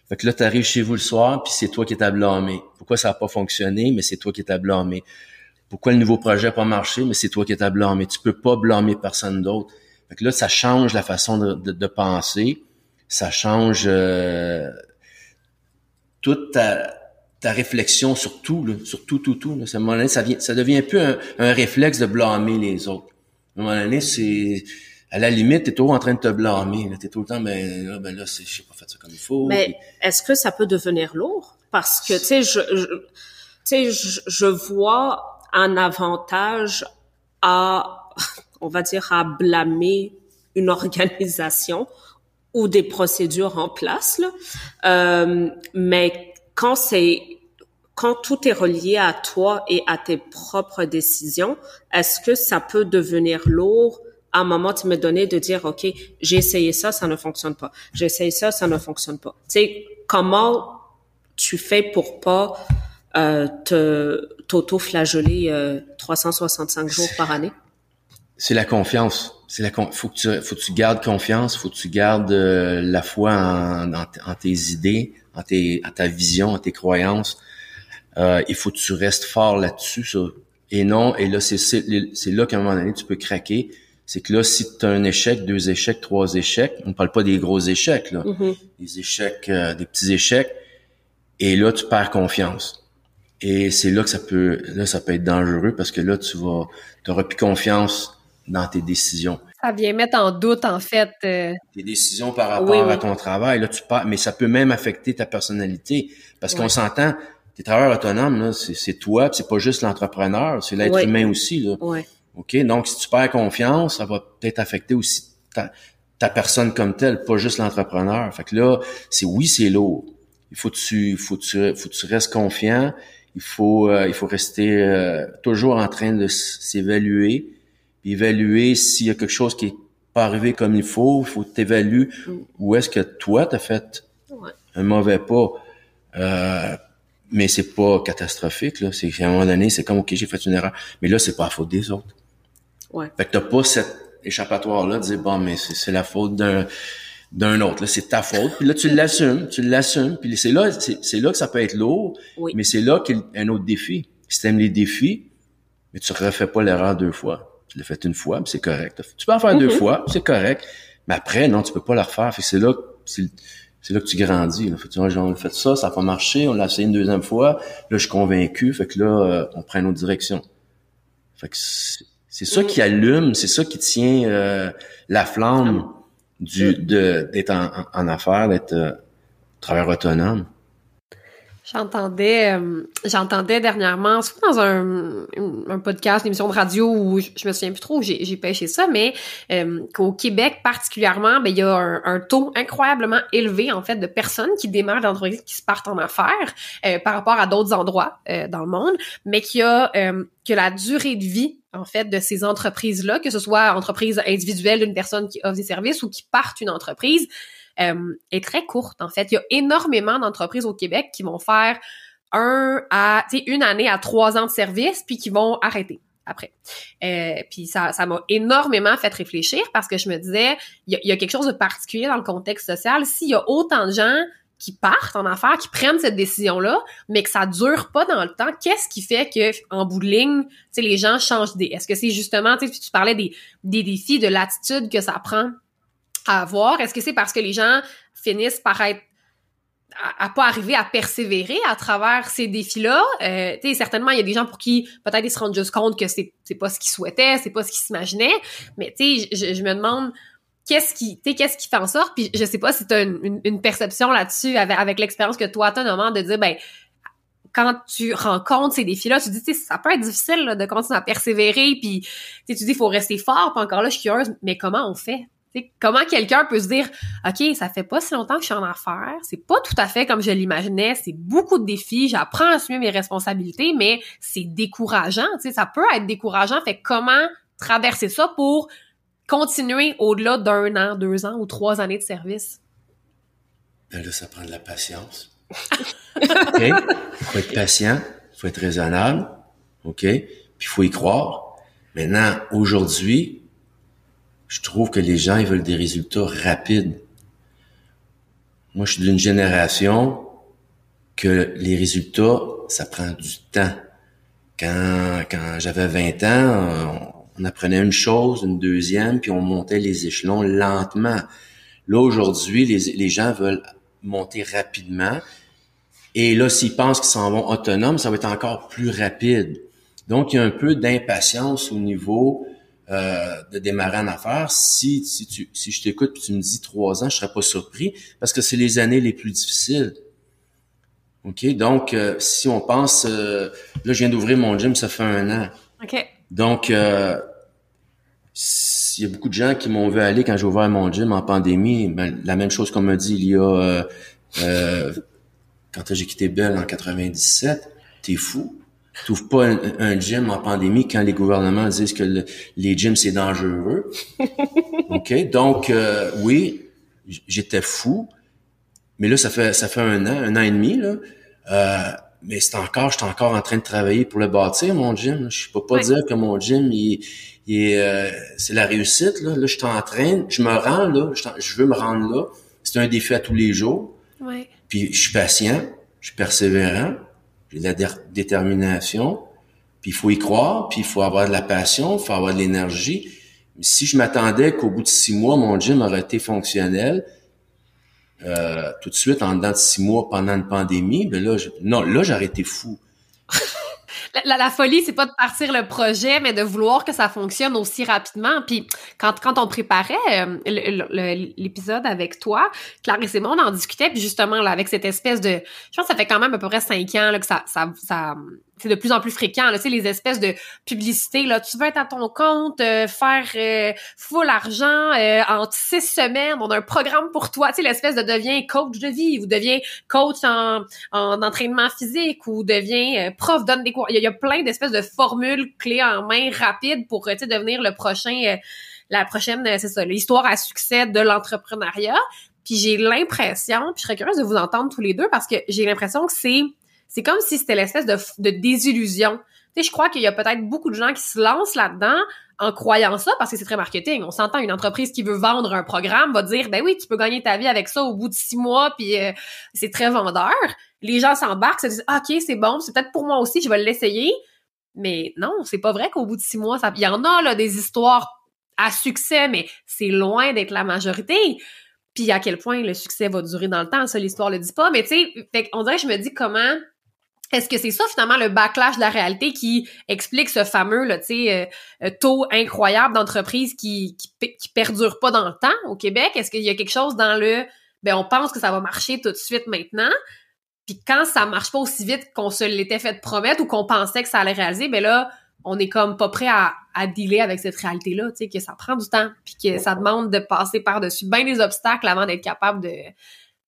Fait que là, tu arrives chez vous le soir, puis c'est toi qui es à blâmer. Pourquoi ça n'a pas fonctionné, mais c'est toi qui à blâmer. Pourquoi le nouveau projet n'a pas marché, mais c'est toi qui es à blâmer. Tu peux pas blâmer personne d'autre. Fait que là, ça change la façon de, penser. Ça change euh, toute ta, réflexion sur tout, sur tout, tout, tout. Là. À un moment donné, ça, vient, ça devient un peu un, réflexe de blâmer les autres. À un moment donné, c'est... À la limite, t'es toujours en train de te blâmer. T'es tout le temps, ben là, ben là, j'ai pas fait ça comme il faut. Mais est-ce que ça peut devenir lourd? Parce que, tu sais, je, je, sais, je, je vois un avantage à, on va dire, à blâmer une organisation ou des procédures en place. Là. Euh, mais quand c'est quand tout est relié à toi et à tes propres décisions, est-ce que ça peut devenir lourd à un moment tu me donné de dire ok j'ai essayé ça ça ne fonctionne pas. J'ai essayé ça ça ne fonctionne pas. Tu sais comment tu fais pour pas euh, te t'auto-flageller euh, 365 jours par année? C'est la confiance. C'est la faut que tu faut que tu gardes confiance faut que tu gardes euh, la foi en, tes idées en, ta vision en tes croyances. Euh, il faut que tu restes fort là-dessus et non et là c'est là qu'à un moment donné tu peux craquer c'est que là si tu as un échec deux échecs trois échecs on ne parle pas des gros échecs là mm-hmm. des échecs euh, des petits échecs et là tu perds confiance et c'est là que ça peut là ça peut être dangereux parce que là tu vas tu auras plus confiance dans tes décisions. Ça vient mettre en doute, en fait. Euh, tes décisions par rapport à ton travail, là, tu pars, mais ça peut même affecter ta personnalité. Parce qu'on s'entend, tes travailleurs autonomes, là, c'est toi, c'est pas juste l'entrepreneur, c'est l'être humain aussi, là. OK? Donc, si tu perds confiance, ça va peut-être affecter aussi ta, ta personne comme telle, pas juste l'entrepreneur. Fait que là, c'est oui, c'est lourd. Il faut que tu, faut que tu, faut que tu restes confiant. Il faut, euh, il faut rester euh, toujours en train de s'évaluer évaluer s'il y a quelque chose qui est pas arrivé comme il faut, il faut t'évaluer mm. où est-ce que toi t'as fait un mauvais pas. Euh, mais c'est pas catastrophique là, c'est à un moment donné, c'est comme OK, j'ai fait une erreur, mais là c'est pas la faute des autres. Ouais. Fait que t'as pas cette échappatoire là de dire bon mais c'est la faute d'un d'un autre là, c'est ta faute. Puis là tu l'assumes, tu l'assumes, puis c'est là c'est là que ça peut être lourd, mais c'est là qu'il y a un autre défi. Si t'aimes les défis, mais tu refais pas l'erreur deux fois. Tu l'as fait une fois, c'est correct. Tu peux en faire deux mhm. fois, c'est correct. Mais après, non, tu peux pas le refaire. Fait c'est là, c'est, là que tu grandis. Là. Fait tu vois, on a fait ça, ça n'a pas marché, on l'a essayé une deuxième fois. Là, je suis convaincu. Fait que là, euh, on prend une autre direction. Fait que c'est, ça qui allume, c'est ça qui tient euh, la flamme du de d'être en, en, affaires, d'être euh, travailleur autonome. J'entendais, euh, j'entendais dernièrement, soit dans un, un podcast, une émission de radio où je, me souviens plus trop où j'ai pêché ça, mais euh, qu'au Québec particulièrement, ben il y a un, taux incroyablement élevé en fait de personnes qui démarrent d'entreprises qui se partent en affaires euh, par rapport à d'autres endroits dans le monde, mais qu'il y a que la durée de vie en fait de ces entreprises là, que ce soit entreprise individuelle d'une personne qui offre des services ou qui partent une entreprise, euh, est très courte, en fait. Il y a énormément d'entreprises au Québec qui vont faire un à, une année à trois ans de service, puis qui vont arrêter après. Euh, puis ça, ça m'a énormément fait réfléchir parce que je me disais, il y, a, quelque chose de particulier dans le contexte social. S'il y a autant de gens qui partent en affaires, qui prennent cette décision-là, mais que ça dure pas dans le temps, qu'est-ce qui fait que en bout de ligne, les gens changent d'idée? Est-ce que c'est justement, tu parlais des, des défis, de l'attitude que ça prend à avoir? Est-ce que c'est parce que les gens finissent par être à, pas arriver à persévérer à travers ces défis-là? Euh, tu certainement, il y a des gens pour qui peut-être ils se rendent juste compte que c'est c'est pas ce qu'ils souhaitaient, c'est pas ce qu'ils s'imaginaient. Mais tu sais, je, me demande qu'est-ce qui, tu qu'est-ce qui fait en sorte. Puis je sais pas si tu as une, une, perception là-dessus avec, avec l'expérience que toi as moment de dire ben quand tu rencontres ces défis-là, tu dis, tu ça peut être difficile de continuer à persévérer, puis tu dis, il faut rester fort, puis encore là, je suis curieuse, mais comment on fait? comment quelqu'un peut se dire, OK, ça fait pas si longtemps que je suis en affaires, c'est pas tout à fait comme je l'imaginais, c'est beaucoup de défis, j'apprends à assumer mes responsabilités, mais c'est décourageant, tu sais, ça peut être décourageant. Fait comment traverser ça pour continuer au-delà d'un an, deux ans ou trois années de service? Ben là, ça prend de la patience. OK? Il faut être patient, il faut être raisonnable, OK? Puis il faut y croire. Maintenant, aujourd'hui, je trouve que les gens, ils veulent des résultats rapides. Moi, je suis d'une génération que les résultats, ça prend du temps. Quand, quand j'avais 20 ans, on, apprenait une chose, une deuxième, puis on montait les échelons lentement. Là, aujourd'hui, les, les gens veulent monter rapidement. Et là, s'ils pensent qu'ils s'en vont autonomes, ça va être encore plus rapide. Donc, il y a un peu d'impatience au niveau euh, de démarrer en affaires. Si, si, tu, si je t'écoute et tu me dis trois ans, je serais pas surpris parce que c'est les années les plus difficiles. OK? Donc, euh, si on pense... Euh, là, je viens d'ouvrir mon gym, ça fait un an. OK. Donc, il y a beaucoup de gens qui m'ont vu aller quand j'ai ouvert mon gym en pandémie. Ben, la même chose qu'on m'a dit il y a... quand j'ai quitté Bell en 97. T'es fou trouve pas un, gym en pandémie quand les gouvernements disent que les gyms c'est dangereux. OK? Donc euh, oui, j'étais fou. Mais là ça fait ça fait un an, un an et demi là. Mais c'est encore, je suis encore en train de travailler pour le bâtir mon gym. Je peux pas dire que mon gym il, euh, c'est la réussite là. Là je suis en train, je me rends là, je, veux me rendre là. C'est un défi à tous les jours. Puis je suis patient, je suis persévérant j'ai de la détermination, puis il faut y croire, puis il faut avoir de la passion, il faut avoir de l'énergie. Si je m'attendais qu'au bout de six mois, mon gym aurait été fonctionnel, euh, tout de suite, en dedans de six mois, pendant une pandémie, ben là, non, là, j'aurais été fou. la, la, folie, c'est pas de partir le projet, mais de vouloir que ça fonctionne aussi rapidement. Puis quand, quand on préparait euh, l'épisode avec toi, Clarisse et moi, on en discutait, puis justement, là, avec cette espèce de... Je pense que ça fait quand même à peu près cinq ans là, que ça, ça, ça c'est de plus en plus fréquent, là, tu sais, les espèces de publicités, là, tu veux être à ton compte, euh, faire euh, full argent euh, en six semaines, on a un programme pour toi, tu sais, l'espèce de deviens coach de vie, ou deviens coach en, en entraînement physique, ou deviens prof, donne des cours. Il y, a, plein d'espèces de formules clés en main rapides pour, tu sais, devenir le prochain, la prochaine, c'est ça, l'histoire à succès de l'entrepreneuriat. Puis j'ai l'impression, puis je serais curieuse de vous entendre tous les deux, parce que j'ai l'impression que c'est c'est comme si c'était l'espèce de, de désillusion. Tu je crois qu'il y a peut-être beaucoup de gens qui se lancent là-dedans en croyant ça parce que c'est très marketing. On s'entend une entreprise qui veut vendre un programme va dire ben oui, tu peux gagner ta vie avec ça au bout de six mois puis euh, c'est très vendeur. Les gens s'embarquent, se disent OK, c'est bon, c'est peut-être pour moi aussi, je vais l'essayer. Mais non, c'est pas vrai qu'au bout de six mois, ça il y en a là des histoires à succès mais c'est loin d'être la majorité. Puis à quel point le succès va durer dans le temps, ça l'histoire le dit pas, mais tu sais, on dirait je me dis comment est-ce que c'est ça finalement le backlash de la réalité qui explique ce fameux là, euh, euh, taux incroyable d'entreprises qui, qui qui perdurent pas dans le temps au Québec? Est-ce qu'il y a quelque chose dans le ben on pense que ça va marcher tout de suite maintenant Puis quand ça marche pas aussi vite qu'on se l'était fait promettre ou qu'on pensait que ça allait réaliser, ben là, on est comme pas prêt à, à dealer avec cette réalité-là, tu sais, que ça prend du temps, puis que ça demande de passer par-dessus bien des obstacles avant d'être capable de...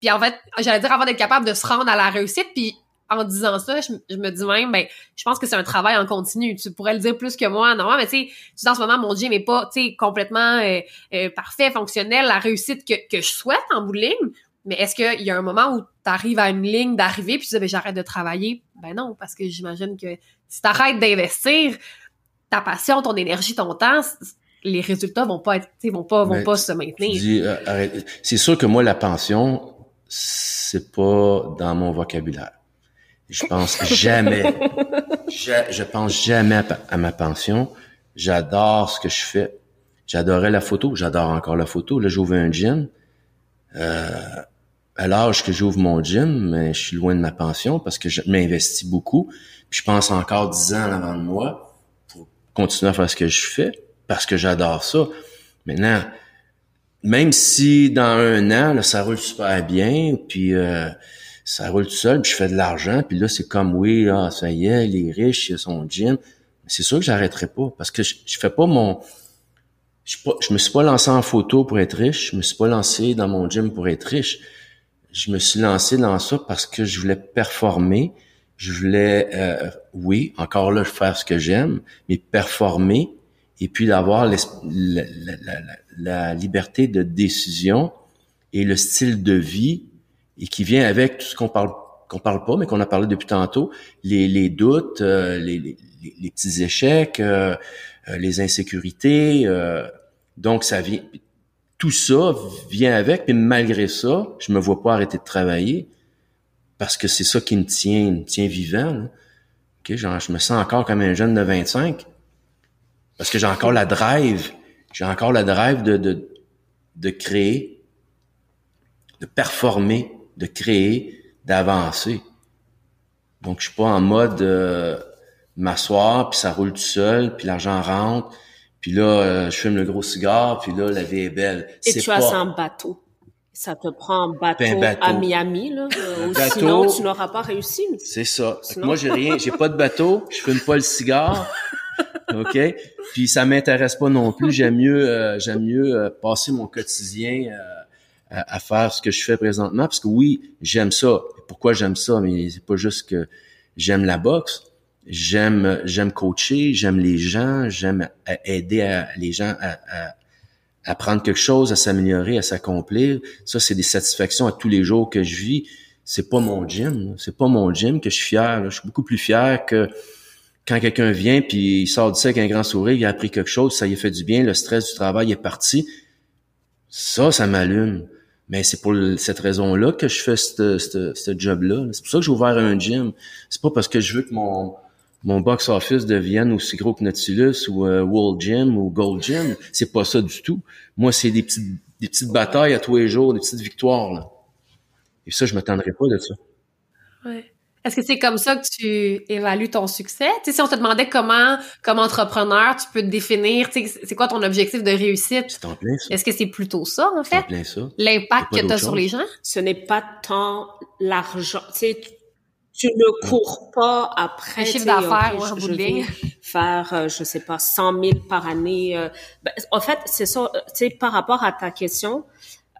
Puis en fait, j'allais dire avant d'être capable de se rendre à la réussite, puis en disant ça, je, me dis même, ben, je pense que c'est un travail en continu. Tu pourrais le dire plus que moi, non, mais tu sais, en ce moment, mon gym est pas, tu sais, complètement euh, euh, parfait, fonctionnel, la réussite que, que je souhaite en bout de ligne. Mais est-ce qu'il y a un moment où tu arrives à une ligne d'arrivée puis tu dis, ben, j'arrête de travailler? Ben non, parce que j'imagine que si tu arrêtes d'investir ta passion, ton énergie, ton temps, les résultats vont pas être, vont pas, vont pas se maintenir. Euh, c'est sûr que moi, la pension, c'est pas dans mon vocabulaire. Je pense jamais, je, pense jamais à, ma pension. J'adore ce que je fais. J'adorais la photo. J'adore encore la photo. Là, j'ouvre un gym. Euh, à l'âge que j'ouvre mon gym, mais je suis loin de ma pension parce que je m'investis beaucoup. Puis je pense encore dix ans avant de moi pour continuer à faire ce que je fais parce que j'adore ça. Maintenant, même si dans un an, là, ça roule super bien, puis euh, ça roule tout seul, puis je fais de l'argent, puis là, c'est comme, oui, ah, ça y est, les riches, il a son gym. C'est sûr que j'arrêterai pas, parce que je, je fais pas mon... Je, je me suis pas lancé en photo pour être riche, je me suis pas lancé dans mon gym pour être riche. Je me suis lancé dans ça parce que je voulais performer, je voulais, euh, oui, encore là, faire ce que j'aime, mais performer, et puis d'avoir la, la, la, la liberté de décision et le style de vie et qui vient avec tout ce qu'on parle qu'on parle pas, mais qu'on a parlé depuis tantôt, les, les doutes, euh, les, les, les, petits échecs, euh, euh, les insécurités. donc, ça vient, tout ça vient avec, mais malgré ça, je me vois pas arrêter de travailler parce que c'est ça qui me tient, me tient vivant. Ok, genre, je me sens encore comme un jeune de 25 parce que j'ai encore la drive, j'ai encore la drive de, de, de créer, de performer, de créer, d'avancer. Donc, je suis pas en mode euh, m'asseoir, puis ça roule tout seul, puis l'argent rentre, puis là, euh, je fume le gros cigare, puis là, la vie est belle. Et tu as un bateau. Ça te prend un bateau, à Miami, là. Euh, sinon, tu n'auras pas réussi. C'est ça. Moi, j'ai rien, j'ai pas de bateau, je fume pas le cigare. OK? Puis ça m'intéresse pas non plus. J'aime mieux, j'aime mieux passer mon quotidien à, faire ce que je fais présentement parce que oui, j'aime ça. Pourquoi j'aime ça? Mais c'est pas juste que j'aime la boxe. J'aime j'aime coacher, j'aime les gens, j'aime aider les gens à, à, à, prendre quelque chose, à s'améliorer, à s'accomplir. Ça, c'est des satisfactions à tous les jours que je vis. C'est pas mon gym, c'est pas mon gym que je suis fier. Je suis beaucoup plus fier que quand quelqu'un vient puis il sort du avec un grand sourire, il a appris quelque chose, ça a fait du bien, le stress du travail est parti. Ça, ça m'allume. Mais c'est pour cette raison-là que je fais ce job-là. C'est pour ça que j'ai ouvert un gym. C'est pas parce que je veux que mon mon box office devienne aussi gros que Nautilus ou euh, World Gym ou Gold Gym. C'est pas ça du tout. Moi, c'est des petites des petites batailles à tous les jours, des petites victoires. Là. Et ça, je m'attendrai pas de ça. Ouais. Est-ce que c'est comme ça que tu évalues ton succès? Tu si on te demandait comment, comme entrepreneur, tu peux te définir, tu c'est quoi ton objectif de réussite? C'est en plein ça. Est-ce que c'est plutôt ça, en fait? plein ça. L'impact que tu as sur les gens? Ce n'est pas tant l'argent. Tu tu ne cours pas après. Un chiffre d'affaires, ou je, je faire, euh, je sais pas, 100 000 par année. Euh, ben, en fait, c'est ça, tu sais, par rapport à ta question,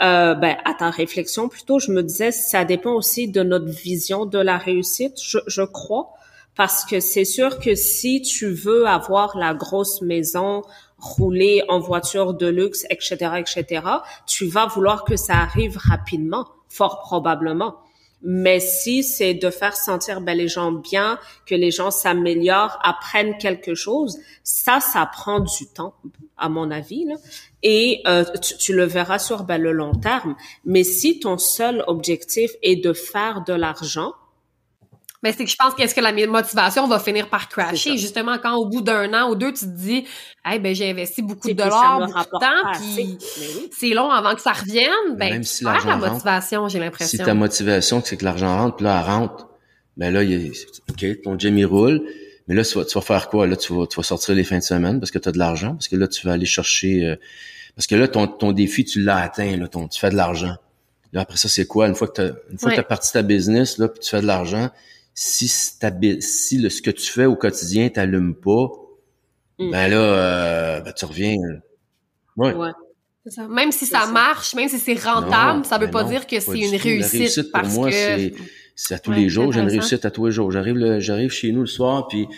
euh, ben, à ta réflexion plutôt, je me disais, ça dépend aussi de notre vision de la réussite, je, je crois, parce que c'est sûr que si tu veux avoir la grosse maison, rouler en voiture de luxe, etc., etc., tu vas vouloir que ça arrive rapidement, fort probablement. Mais si c'est de faire sentir ben, les gens bien, que les gens s'améliorent, apprennent quelque chose, ça, ça prend du temps, à mon avis. Là. Et euh, tu, le verras sur ben, le long terme. Mais si ton seul objectif est de faire de l'argent, mais c'est que je pense qu'est-ce que la motivation va finir par crasher. Justement, quand au bout d'un an ou deux, tu te dis, hey, ben, j'ai investi beaucoup de dollars, beaucoup de temps, puis c'est long avant que ça revienne, ben, Même si la motivation, j'ai l'impression. Si ta motivation, c'est que l'argent rentre, puis là, elle rentre, ben là, il OK, ton gym, il roule, mais là, tu vas, tu vas faire quoi? Là, tu vas, tu vas sortir les fins de semaine parce que tu as de l'argent, parce que là, tu vas aller chercher, euh, parce que là, ton, ton défi, tu l'as atteint, là, ton, tu fais de l'argent. Là, après ça, c'est quoi? Une fois que tu une fois que as parti ta business, là, puis tu fais de l'argent, si, si le, ce que tu fais au quotidien t'allume pas, mm. ben là, euh, ben tu reviens. Ouais. ouais. Ça. Même si ça, marche, même si c'est rentable, ça veut pas dire que c'est une réussite. La réussite pour moi, c'est à tous les jours. J'ai une réussite à tous les jours. J'arrive j'arrive chez nous le soir, puis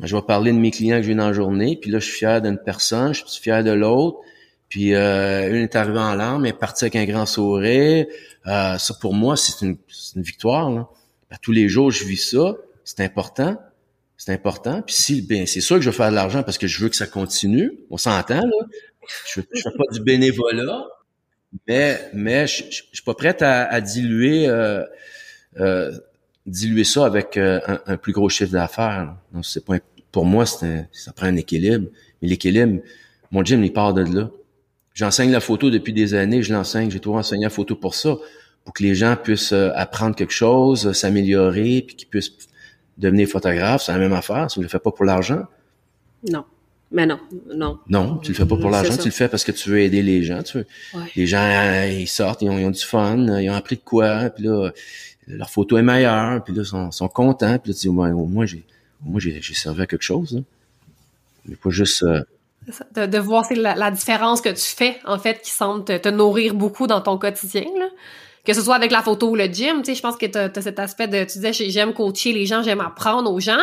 ben, je vais parler de mes clients que j'ai dans la journée, puis là, je suis fier d'une personne, je suis fier de l'autre. Puis euh, une est arrivée en larmes, elle est partie avec un grand sourire. Euh, ça, pour moi, c'est une, une, victoire. Là. À tous les jours, je vis ça. C'est important. C'est important. Puis si, bien, c'est sûr que je vais faire de l'argent parce que je veux que ça continue. On s'entend, là. Je, je fais pas du bénévolat, mais, mais je, je, suis pas prête à, à diluer, euh, euh, diluer ça avec euh, un, un, plus gros chiffre d'affaires. Non, c'est pas, pour moi, c'est ça prend un équilibre. Mais l'équilibre, mon gym, il part de là. J'enseigne la photo depuis des années, je l'enseigne, j'ai toujours enseigné la photo pour ça, pour que les gens puissent euh, apprendre quelque chose, euh, s'améliorer, puis qu'ils puissent devenir photographe. C'est la même affaire, tu ne le fais pas pour l'argent? Non. Mais non, non. Non, tu le fais pas pour l'argent, tu le fais parce que tu veux aider les gens. Tu veux. Les gens, euh, ils sortent, ils ont, du fun, ils ont appris de quoi, puis là, leur photo est meilleure, puis là, ils sont, sont contents, puis là, tu dis, au moins, j'ai, moi, j'ai, servi à quelque chose. Hein. Mais pas juste... De, de voir c'est la, différence que tu fais, en fait, qui semble te, nourrir beaucoup dans ton quotidien. Là. Que ce soit avec la photo ou le gym, tu sais, je pense que tu as, cet aspect de, tu disais, j'aime coacher les gens, j'aime apprendre aux gens,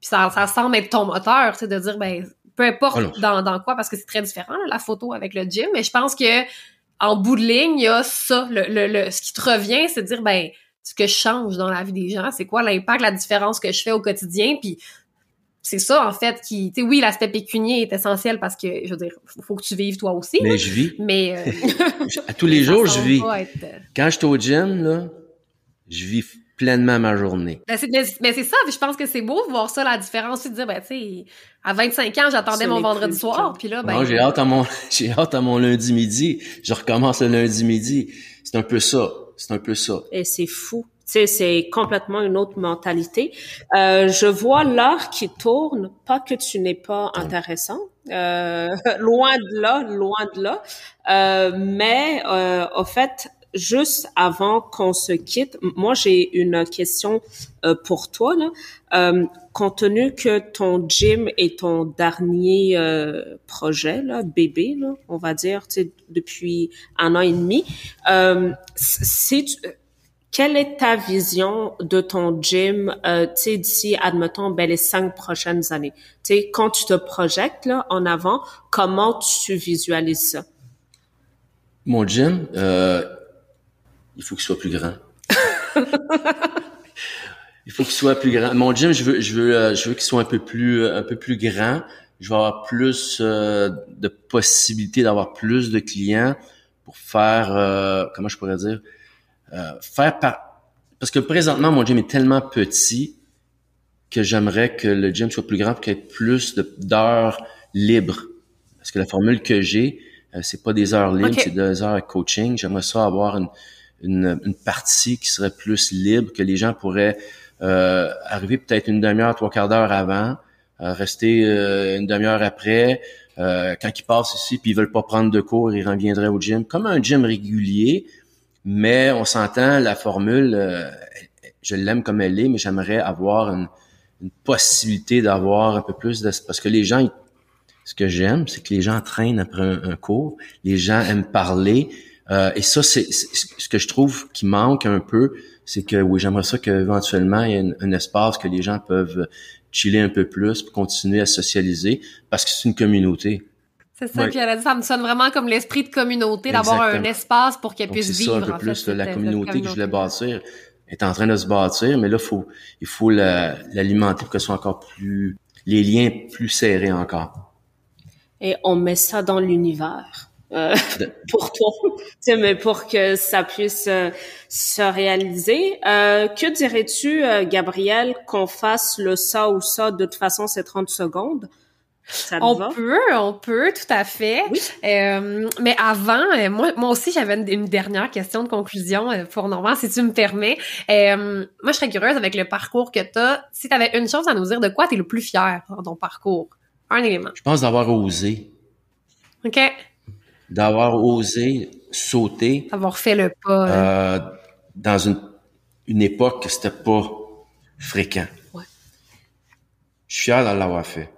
puis ça, ça semble être ton moteur, c'est de dire, ben, peu importe dans, dans quoi, parce que c'est très différent, la photo avec le gym, mais je pense que en bout de ligne, il y a ça, le, le, ce qui te revient, c'est de dire, ben, ce que je change dans la vie des gens, c'est quoi l'impact, la différence que je fais au quotidien, puis c'est ça en fait qui tu sais oui l'aspect pécunier est essentiel parce que je veux dire faut que tu vives toi aussi mais je vis. Mais euh, à tous les jours je vis. euh, quand je suis au gym là je vis pleinement ma journée. Ben, mais c'est ça je pense que c'est beau de voir ça la différence de dire ben tu sais à 25 ans j'attendais mon vendredi soir puis là ben j'ai hâte à mon j'ai hâte à mon lundi midi. Je recommence le lundi midi. C'est un peu ça. C'est un peu ça. Et c'est fou sais, c'est complètement une autre mentalité. Euh, je vois l'heure qui tourne, pas que tu n'es pas intéressant, euh, loin de là, loin de là. Euh, mais euh, au fait, juste avant qu'on se quitte, moi j'ai une question euh, pour toi. Là. Euh, compte tenu que ton gym est ton dernier euh, projet, là, bébé, là, on va dire, depuis un an et demi, euh, si tu, quelle est ta vision de ton gym, euh, tu sais, d'ici, admettons, ben, les cinq prochaines années? Tu sais, quand tu te projettes, là, en avant, comment tu visualises ça? Mon gym, euh, il faut qu'il soit plus grand. il faut qu'il soit plus grand. Mon gym, je veux, je veux, euh, je veux qu'il soit un peu plus, un peu plus grand. Je veux avoir plus euh, de possibilités d'avoir plus de clients pour faire, euh, comment je pourrais dire, euh, faire par... Parce que présentement, mon gym est tellement petit que j'aimerais que le gym soit plus grand pour qu'il y ait plus d'heures libres. Parce que la formule que j'ai, euh, c'est pas des heures libres, c'est des heures de coaching. J'aimerais ça avoir une, une, une, partie qui serait plus libre, que les gens pourraient euh, arriver peut-être une demi-heure, trois quarts d'heure avant, rester une demi-heure après. quand ils passent ici puis ils veulent pas prendre de cours, ils reviendraient au gym. Comme un gym régulier mais on s'entend, la formule, euh, je l'aime comme elle est, mais j'aimerais avoir une, possibilité d'avoir un peu plus de... Parce que les gens, ce que j'aime, c'est que les gens traînent après un, cours, les gens aiment parler, euh, et ça, c'est ce que je trouve qui manque un peu, c'est que oui, j'aimerais ça qu'éventuellement, il y ait un, espace que les gens peuvent chiller un peu plus, pour continuer à socialiser, parce que c'est une communauté. C'est ça, puis elle a dit, ça me sonne vraiment comme l'esprit de communauté, d'avoir un espace pour qu'elle puisse vivre. C'est ça un peu plus, la communauté, que je voulais bâtir est en train de se bâtir, mais là, faut, il faut l'alimenter pour que ce soit encore plus, les liens plus serrés encore. Et on met ça dans l'univers. Euh, pour toi, mais pour que ça puisse euh, se réaliser. Euh, que dirais-tu, Gabriel, qu'on fasse le ça ou ça, de toute façon, c'est 30 secondes? On peut, on peut, tout à fait. Euh, mais avant, euh, moi, moi aussi, j'avais une, dernière question de conclusion euh, pour Normand, si tu me permets. moi, je serais curieuse avec le parcours que tu as. Si tu avais une chose à nous dire, de quoi tu es le plus fier dans ton parcours? Un élément. Je pense d'avoir osé. OK. D'avoir osé sauté. Avoir fait le pas. Euh, dans une, une époque que c'était pas fréquent. Ouais. Je suis fier de l'avoir fait.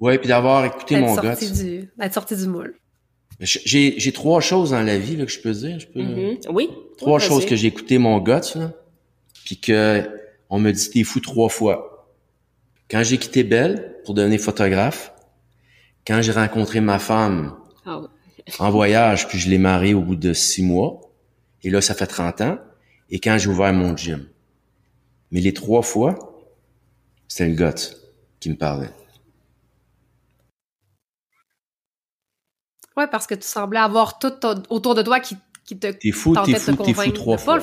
Ouais, puis d'avoir écouté mon gars. D'être sorti du moule. J'ai, j'ai trois choses dans la vie là, que je peux dire. Je peux, mm-hmm. Oui. Trois choses que j'ai écouté mon gars, là, puis que on me dit t'es fou trois fois. Quand j'ai quitté Belle pour devenir photographe, quand j'ai rencontré ma femme ah en voyage, puis je l'ai mariée au bout de six mois, et là ça fait 30 ans, et quand j'ai ouvert mon gym. Mais les trois fois, c'était le gars qui me parlait. Ouais, parce que tu semblais avoir tout autour de toi qui, qui te T'es fou, t'es fou, t'es fou trois fois.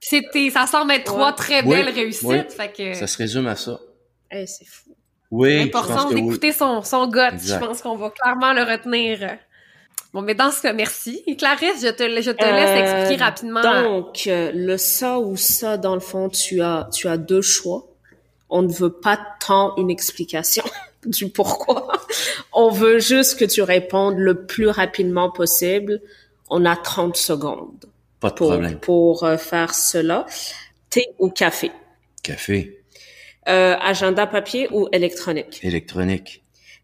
C'était, ça semble être trois très belles réussites. Fait que... Ça se résume à ça. Eh, c'est fou. Oui. L'importance d'écouter son, son gut. Je pense qu'on va clairement le retenir. Bon, mais dans ce cas, merci. Clarisse, je te, je te laisse euh, expliquer rapidement. Donc, euh, le ça ou ça, dans le fond, tu as, tu as deux choix. On ne veut pas tant une explication du pourquoi. On veut juste que tu répondes le plus rapidement possible. On a 30 secondes. Pas de pour, problème. Pour euh, faire cela. Thé ou café? Café. Euh, agenda papier ou électronique? Électronique.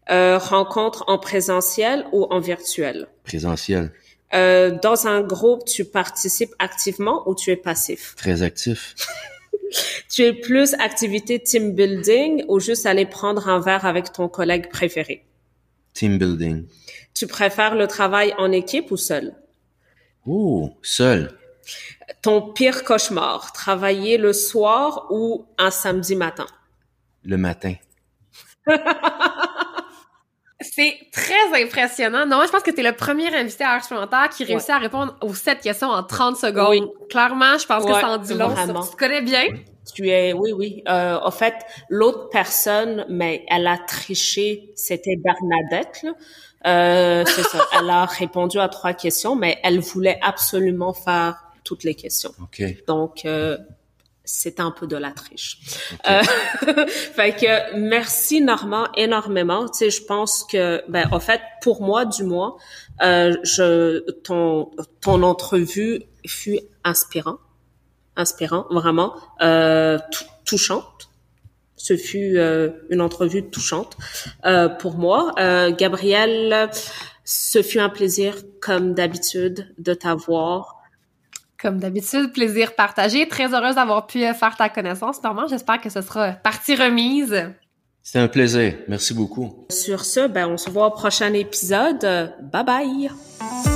Euh, rencontre en présentiel ou en virtuel? Présentiel. Euh, dans un groupe, tu participes activement ou tu es passif? Très actif. tu es plus activité team building ou juste aller prendre un verre avec ton collègue préféré? Team building. Tu préfères le travail en équipe ou seul? Oh, seul. Ton pire cauchemar, travailler le soir ou un samedi matin? Le matin. C'est très impressionnant. Non, je pense que tu es le premier invité à Art qui réussit à répondre aux sept questions en 30 secondes. Oui. Clairement, je pense que ça en dit long. Tu te connais bien? Tu es, oui, oui. Euh, en fait, l'autre personne, mais elle a triché, c'était Bernadette. Là. Euh, c'est ça. Elle a répondu à trois questions, mais elle voulait absolument faire toutes les questions. OK. Donc, euh, c'est un peu de la triche. Euh, fait que merci Normand énormément. Tu sais, je pense que, ben, en fait, pour moi, du moins, euh, je, ton, ton entrevue fut inspirant, inspirant, vraiment, euh, touchante. Ce fut euh, une entrevue touchante euh, pour moi. Euh, Gabrielle, ce fut un plaisir, comme d'habitude, de t'avoir. Comme d'habitude, plaisir partagé. Très heureuse d'avoir pu faire ta connaissance. Normand, j'espère que ce sera partie remise. C'était un plaisir. Merci beaucoup. Sur ce, ben, on se voit au prochain épisode. Bye bye!